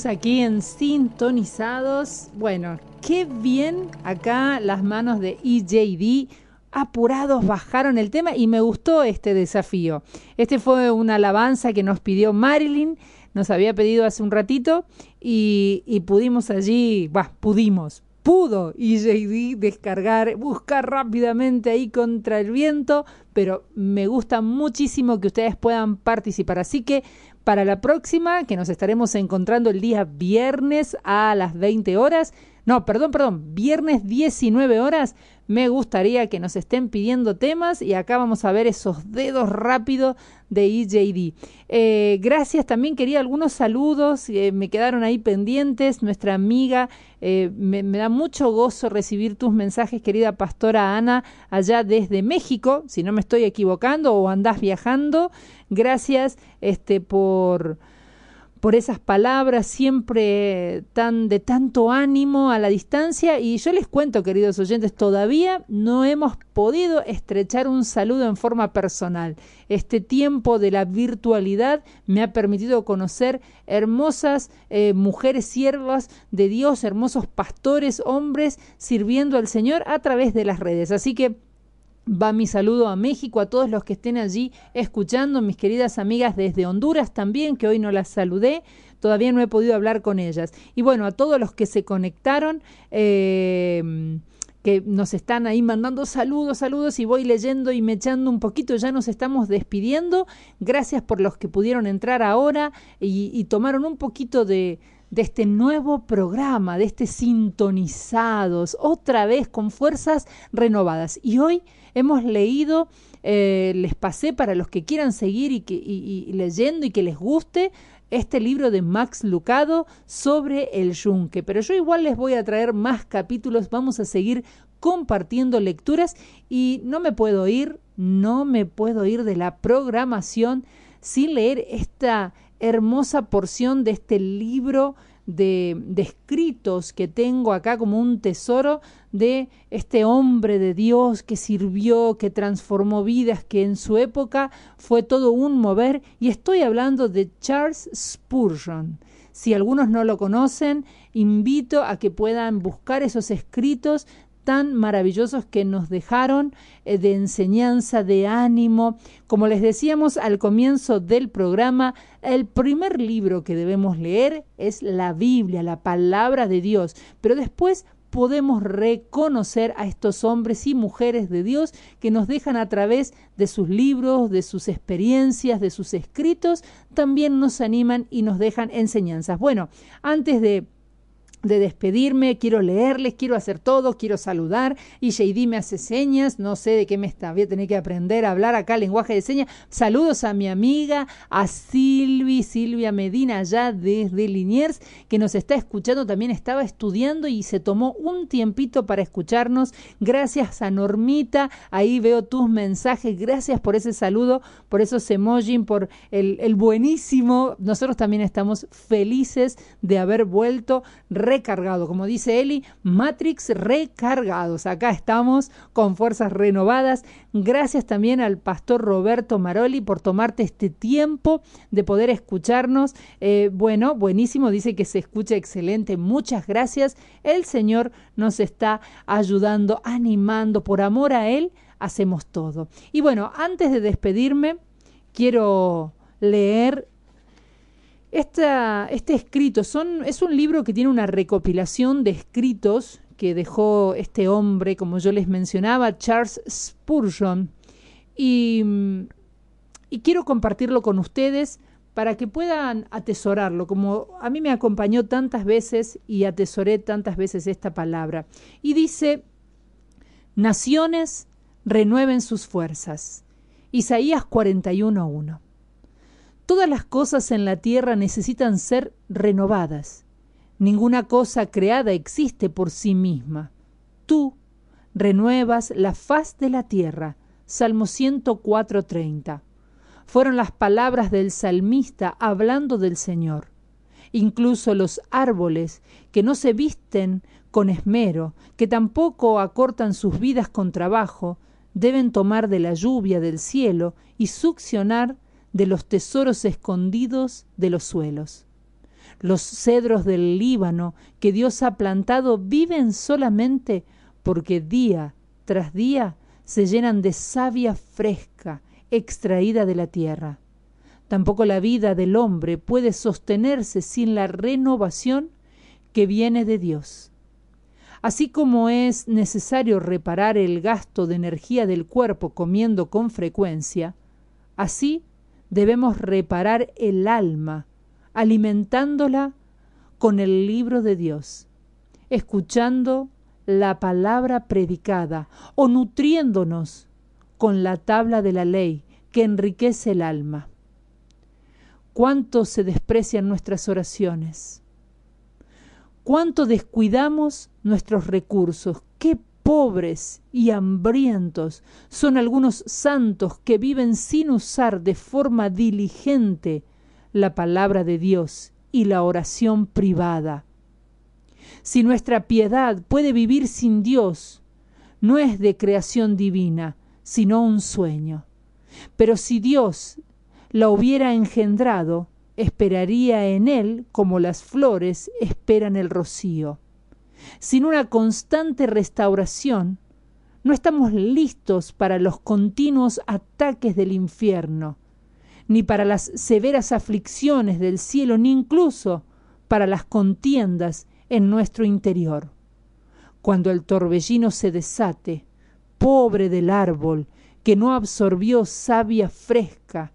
aquí en Sintonizados. Bueno, qué bien acá las manos de EJD. Apurados bajaron el tema y me gustó este desafío. Este fue una alabanza que nos pidió Marilyn, nos había pedido hace un ratito y, pudimos allí, bah, pudimos, pudo EJD descargar, buscar rápidamente ahí contra el viento, pero me gusta muchísimo que ustedes puedan participar. Así que para la próxima, que nos estaremos encontrando el día viernes a las 20 horas. No, perdón, perdón, viernes 19 horas. Me gustaría que nos estén pidiendo temas y acá vamos a ver esos dedos rápidos de EJD. Eh, gracias, también quería algunos saludos, eh, me quedaron ahí pendientes. Nuestra amiga, eh, me, me, da mucho gozo recibir tus mensajes, querida pastora Ana, allá desde México, si no me estoy equivocando o andás viajando. Gracias este, por, por esas palabras siempre tan de tanto ánimo a la distancia. Y yo les cuento queridos oyentes todavía no hemos podido estrechar un saludo en forma personal. Este tiempo de la virtualidad me ha permitido conocer hermosas eh, mujeres siervas de Dios hermosos pastores hombres sirviendo al Señor a través de las redes. Así que Va mi saludo a México, a todos los que estén allí escuchando, mis queridas amigas desde Honduras también, que hoy no las saludé, todavía no he podido hablar con ellas. Y bueno, a todos los que se conectaron, eh, que nos están ahí mandando saludos, saludos y voy leyendo y me echando un poquito, ya nos estamos despidiendo. Gracias por los que pudieron entrar ahora y, y tomaron un poquito de, de este nuevo programa, de este sintonizados, otra vez con fuerzas renovadas. Y hoy hemos leído, eh, les pasé para los que quieran seguir y, que, leyendo y que les guste, este libro de Max Lucado sobre el yunque. Pero yo igual les voy a traer más capítulos, vamos a seguir compartiendo lecturas y no me puedo ir, no me puedo ir de la programación sin leer esta hermosa porción de este libro de, escritos que tengo acá como un tesoro de este hombre de Dios que sirvió, que transformó vidas, que en su época fue todo un mover. Y estoy hablando de Charles Spurgeon. Si algunos no lo conocen, invito a que puedan buscar esos escritos tan maravillosos que nos dejaron eh, de enseñanza, de ánimo. Como les decíamos al comienzo del programa, el primer libro que debemos leer es la Biblia, la palabra de Dios, pero después podemos reconocer a estos hombres y mujeres de Dios que nos dejan a través de sus libros, de sus experiencias, de sus escritos, también nos animan y nos dejan enseñanzas. Bueno, antes de de despedirme, quiero leerles, quiero hacer todo, quiero saludar y JD me hace señas, no sé de qué me está, voy a tener que aprender a hablar acá lenguaje de señas. Saludos a mi amiga, a Silvi, Silvia Medina allá desde Liniers, que nos está escuchando, también estaba estudiando y se tomó un tiempito para escucharnos. Gracias a Normita, ahí veo tus mensajes, gracias por ese saludo, por esos emojis, por el, el buenísimo. Nosotros también estamos felices de haber vuelto recargado. Como dice Eli, Matrix recargados. Acá estamos con fuerzas renovadas. Gracias también al pastor Roberto Maroli por tomarte este tiempo de poder escucharnos. Eh, bueno, buenísimo, dice que se escucha excelente. Muchas gracias. El Señor nos está ayudando, animando. Por amor a Él, hacemos todo. Y bueno, antes de despedirme, quiero leer este escrito son, es un libro que tiene una recopilación de escritos que dejó este hombre, como yo les mencionaba, Charles Spurgeon, y, y quiero compartirlo con ustedes para que puedan atesorarlo, como a mí me acompañó tantas veces y atesoré tantas veces esta palabra. Y dice, naciones renueven sus fuerzas. Isaías 41.1. Todas las cosas en la tierra necesitan ser renovadas. Ninguna cosa creada existe por sí misma. Tú renuevas la faz de la tierra. Salmo 104.30. Fueron las palabras del salmista hablando del Señor. Incluso los árboles que no se visten con esmero, que tampoco acortan sus vidas con trabajo, deben tomar de la lluvia del cielo y succionar de los tesoros escondidos de los suelos. Los cedros del Líbano que Dios ha plantado viven solamente porque día tras día se llenan de savia fresca extraída de la tierra. Tampoco la vida del hombre puede sostenerse sin la renovación que viene de Dios. Así como es necesario reparar el gasto de energía del cuerpo comiendo con frecuencia, así debemos reparar el alma, alimentándola con el libro de Dios, escuchando la palabra predicada o nutriéndonos con la tabla de la ley que enriquece el alma. Cuánto se desprecian nuestras oraciones. Cuánto descuidamos nuestros recursos. Qué pobres y hambrientos son algunos santos que viven sin usar de forma diligente la palabra de Dios y la oración privada. Si nuestra piedad puede vivir sin Dios, no es de creación divina, sino un sueño. Pero si Dios la hubiera engendrado, esperaría en él como las flores esperan el rocío. Sin una constante restauración, no estamos listos para los continuos ataques del infierno, ni para las severas aflicciones del cielo, ni incluso para las contiendas en nuestro interior. Cuando el torbellino se desate, pobre del árbol que no absorbió savia fresca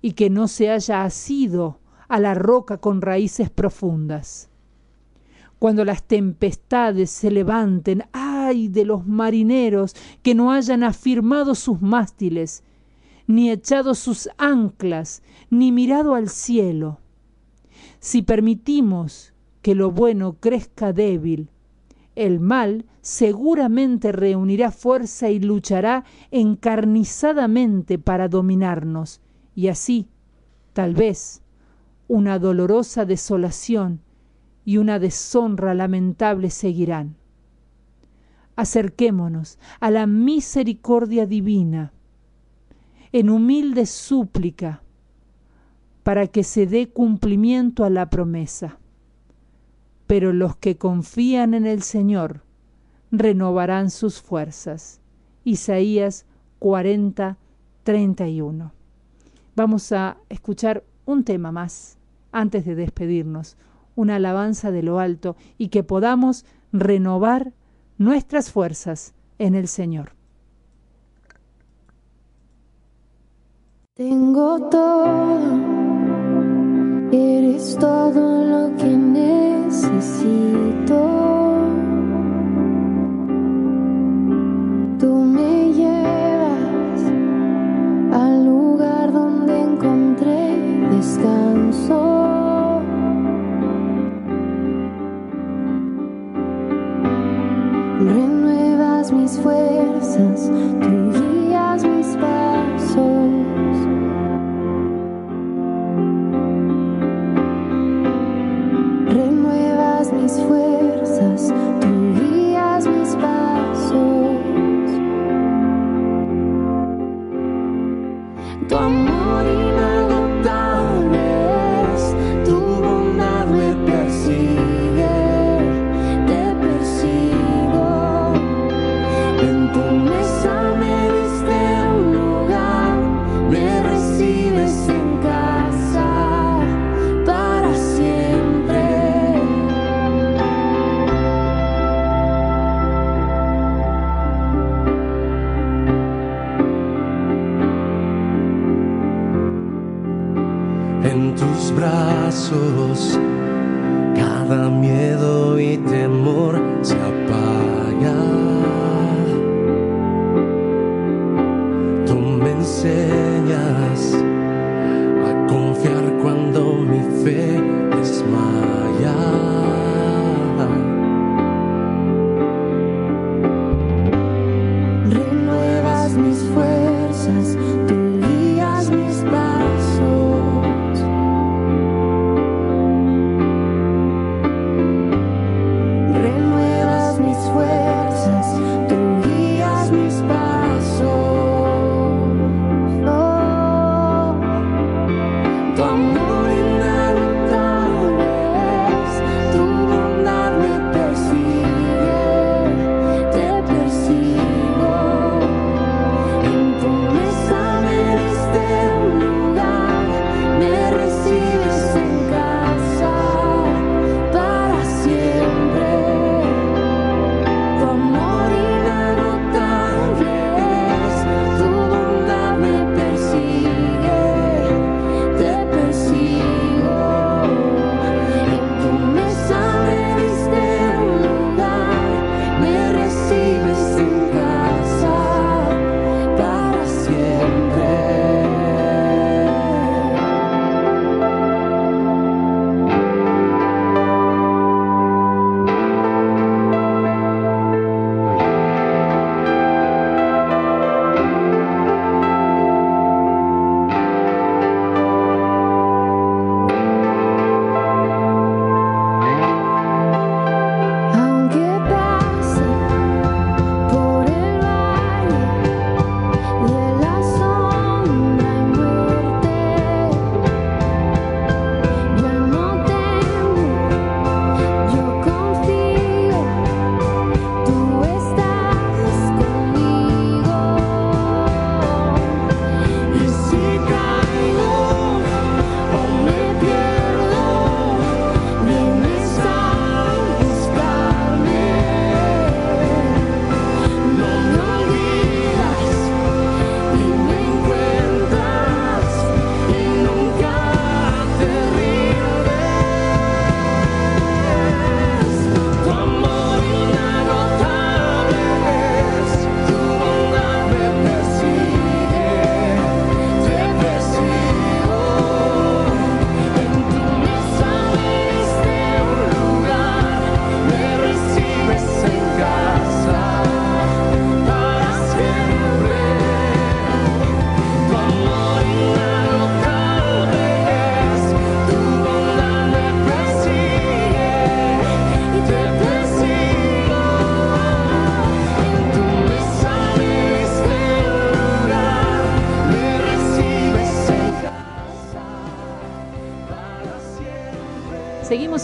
y que no se haya asido a la roca con raíces profundas cuando las tempestades se levanten, ay de los marineros que no hayan afirmado sus mástiles, ni echado sus anclas, ni mirado al cielo. Si permitimos que lo bueno crezca débil, el mal seguramente reunirá fuerza y luchará encarnizadamente para dominarnos, y así, tal vez, una dolorosa desolación y una deshonra lamentable seguirán. Acerquémonos a la misericordia divina en humilde súplica para que se dé cumplimiento a la promesa. Pero los que confían en el Señor renovarán sus fuerzas. Isaías 40, 31. Vamos a escuchar un tema más antes de despedirnos una alabanza de lo alto y que podamos renovar nuestras fuerzas en el Señor. Tengo todo, eres todo lo que necesito. us.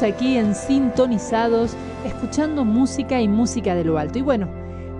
Aquí en Sintonizados, escuchando música y música de lo alto. Y bueno,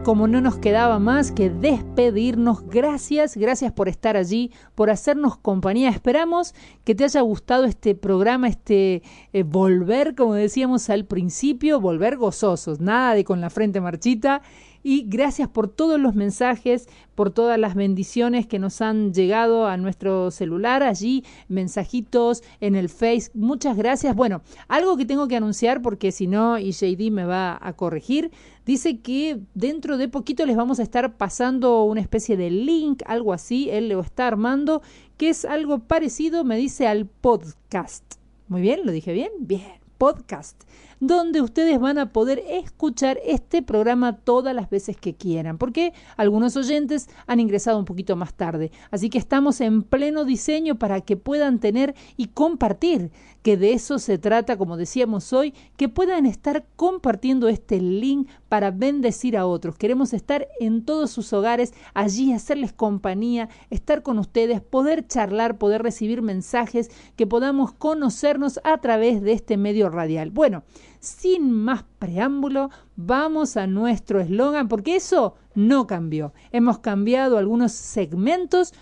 como no nos quedaba más que despedirnos, gracias, gracias por estar allí, por hacernos compañía. Esperamos que te haya gustado este programa, este eh, volver, como decíamos al principio, volver gozosos, nada de con la frente marchita y gracias por todos los mensajes, por todas las bendiciones que nos han llegado a nuestro celular allí, mensajitos en el Face. Muchas gracias. Bueno, algo que tengo que anunciar porque si no, y JD me va a corregir, dice que dentro de poquito les vamos a estar pasando una especie de link, algo así, él lo está armando, que es algo parecido, me dice, al podcast. Muy bien, lo dije bien, bien, podcast donde ustedes van a poder escuchar este programa todas las veces que quieran, porque algunos oyentes han ingresado un poquito más tarde. Así que estamos en pleno diseño para que puedan tener y compartir, que de eso se trata, como decíamos hoy, que puedan estar compartiendo este link para bendecir a otros. Queremos estar en todos sus hogares, allí hacerles compañía, estar con ustedes, poder charlar, poder recibir mensajes, que podamos conocernos a través de este medio radial. Bueno, sin más preámbulo, vamos a nuestro eslogan, porque eso no cambió. Hemos cambiado algunos segmentos,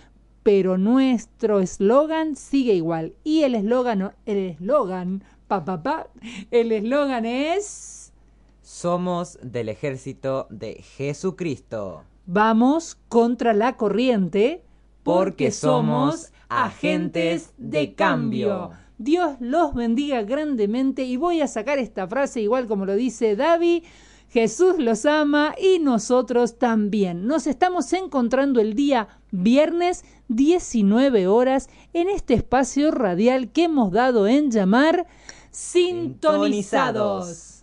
pero nuestro eslogan sigue igual. Y el eslogan, el eslogan, pa, pa, pa, el eslogan es... Somos del ejército de Jesucristo. Vamos contra la corriente porque somos agentes de cambio. Dios los bendiga grandemente y voy a sacar esta frase igual como lo dice David. Jesús los ama y nosotros también. Nos estamos encontrando el día viernes 19 horas en este espacio radial que hemos dado en llamar Sintonizados.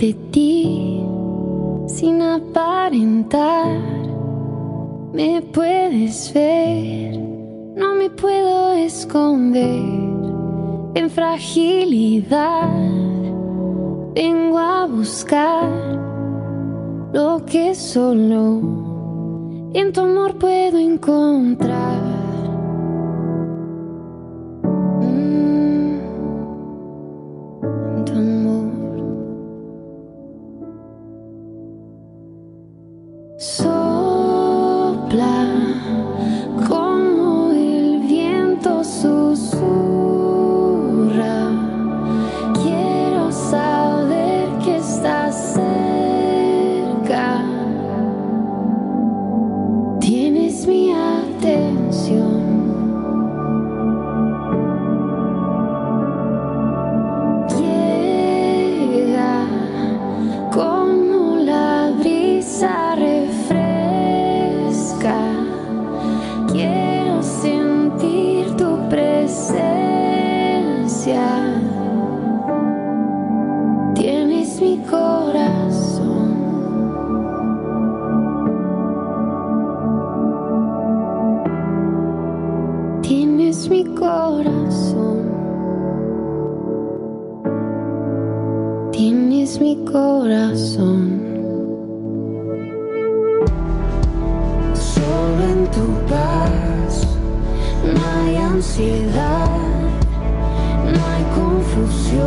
Ante ti sin aparentar. Me puedes ver, no me puedo esconder en fragilidad. Vengo a buscar lo que solo en tu amor puedo encontrar.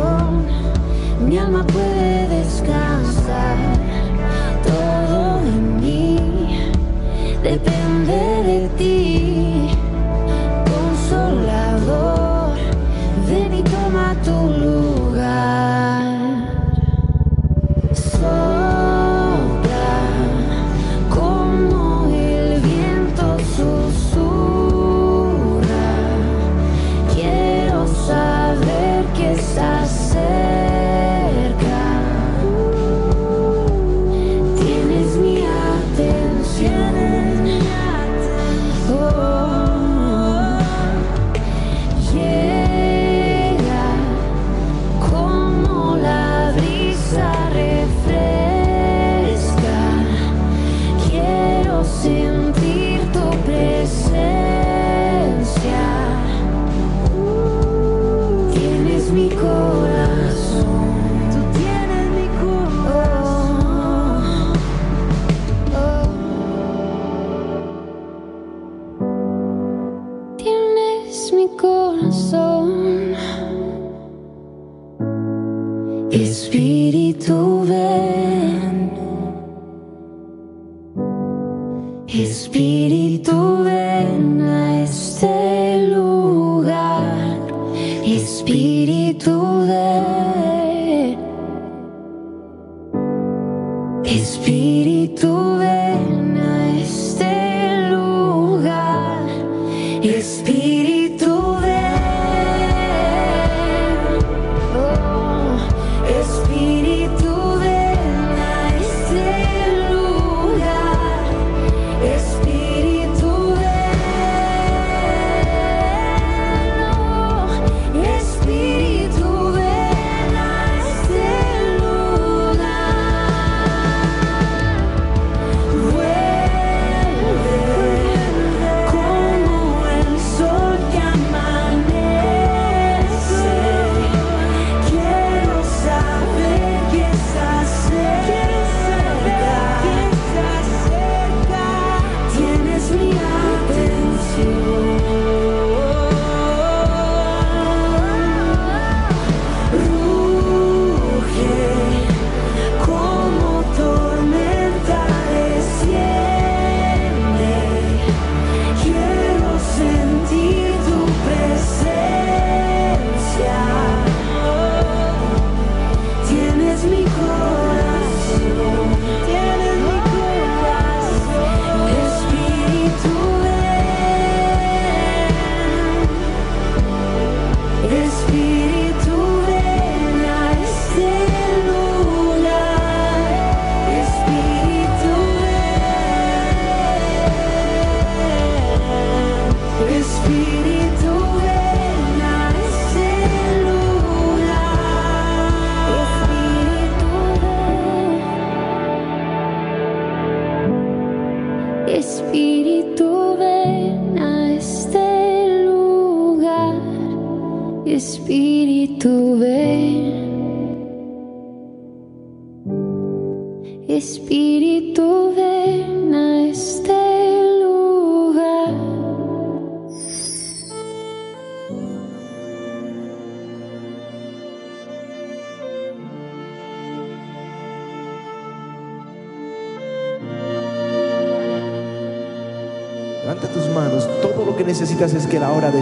Oh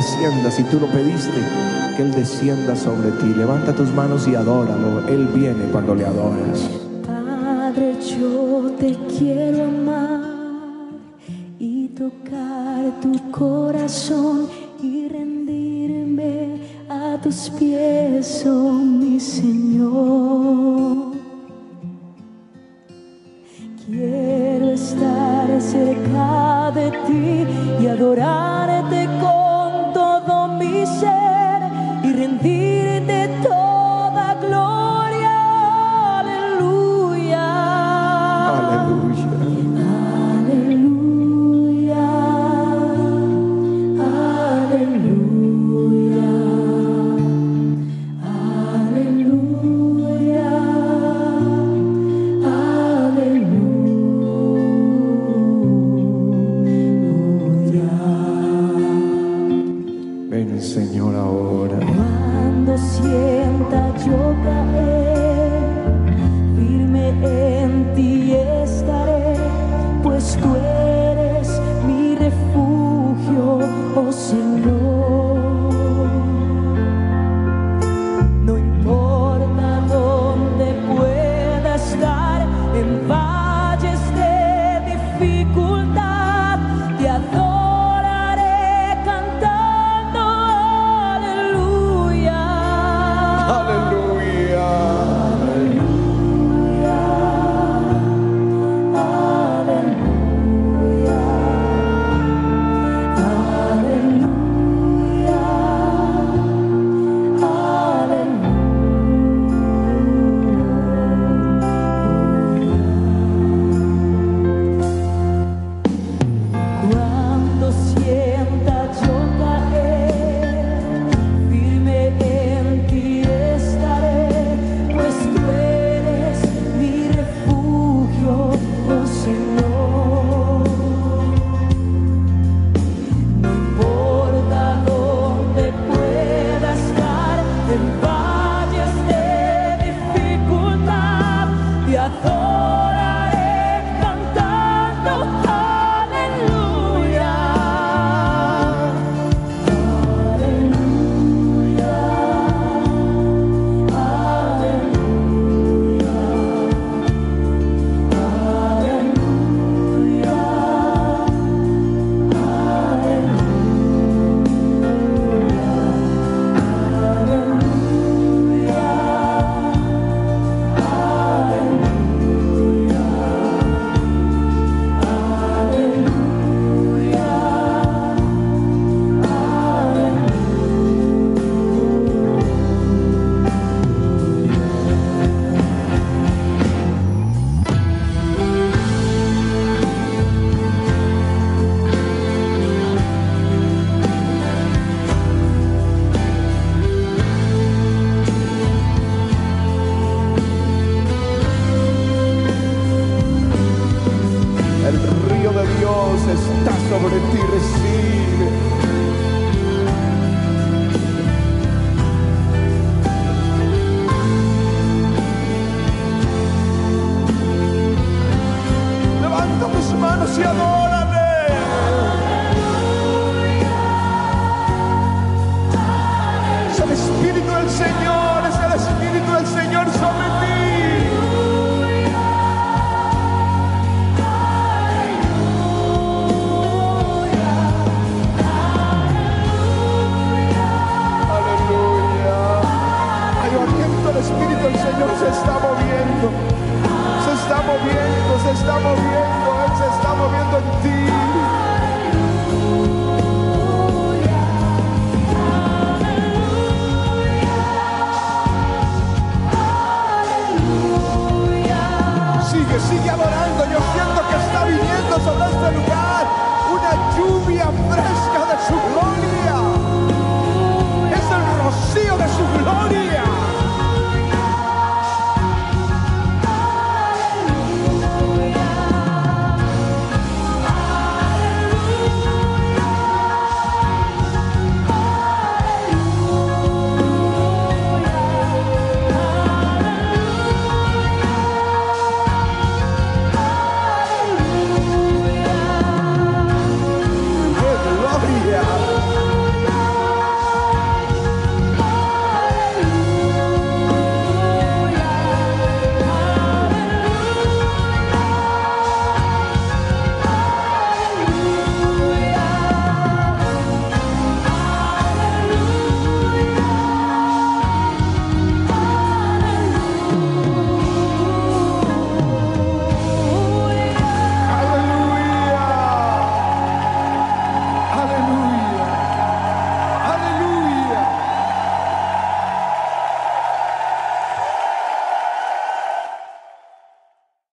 descienda si tú lo pediste, que Él descienda sobre ti. Levanta tus manos y adóralo. Él viene cuando le adoras. Padre, yo te quiero amar y tocar tu corazón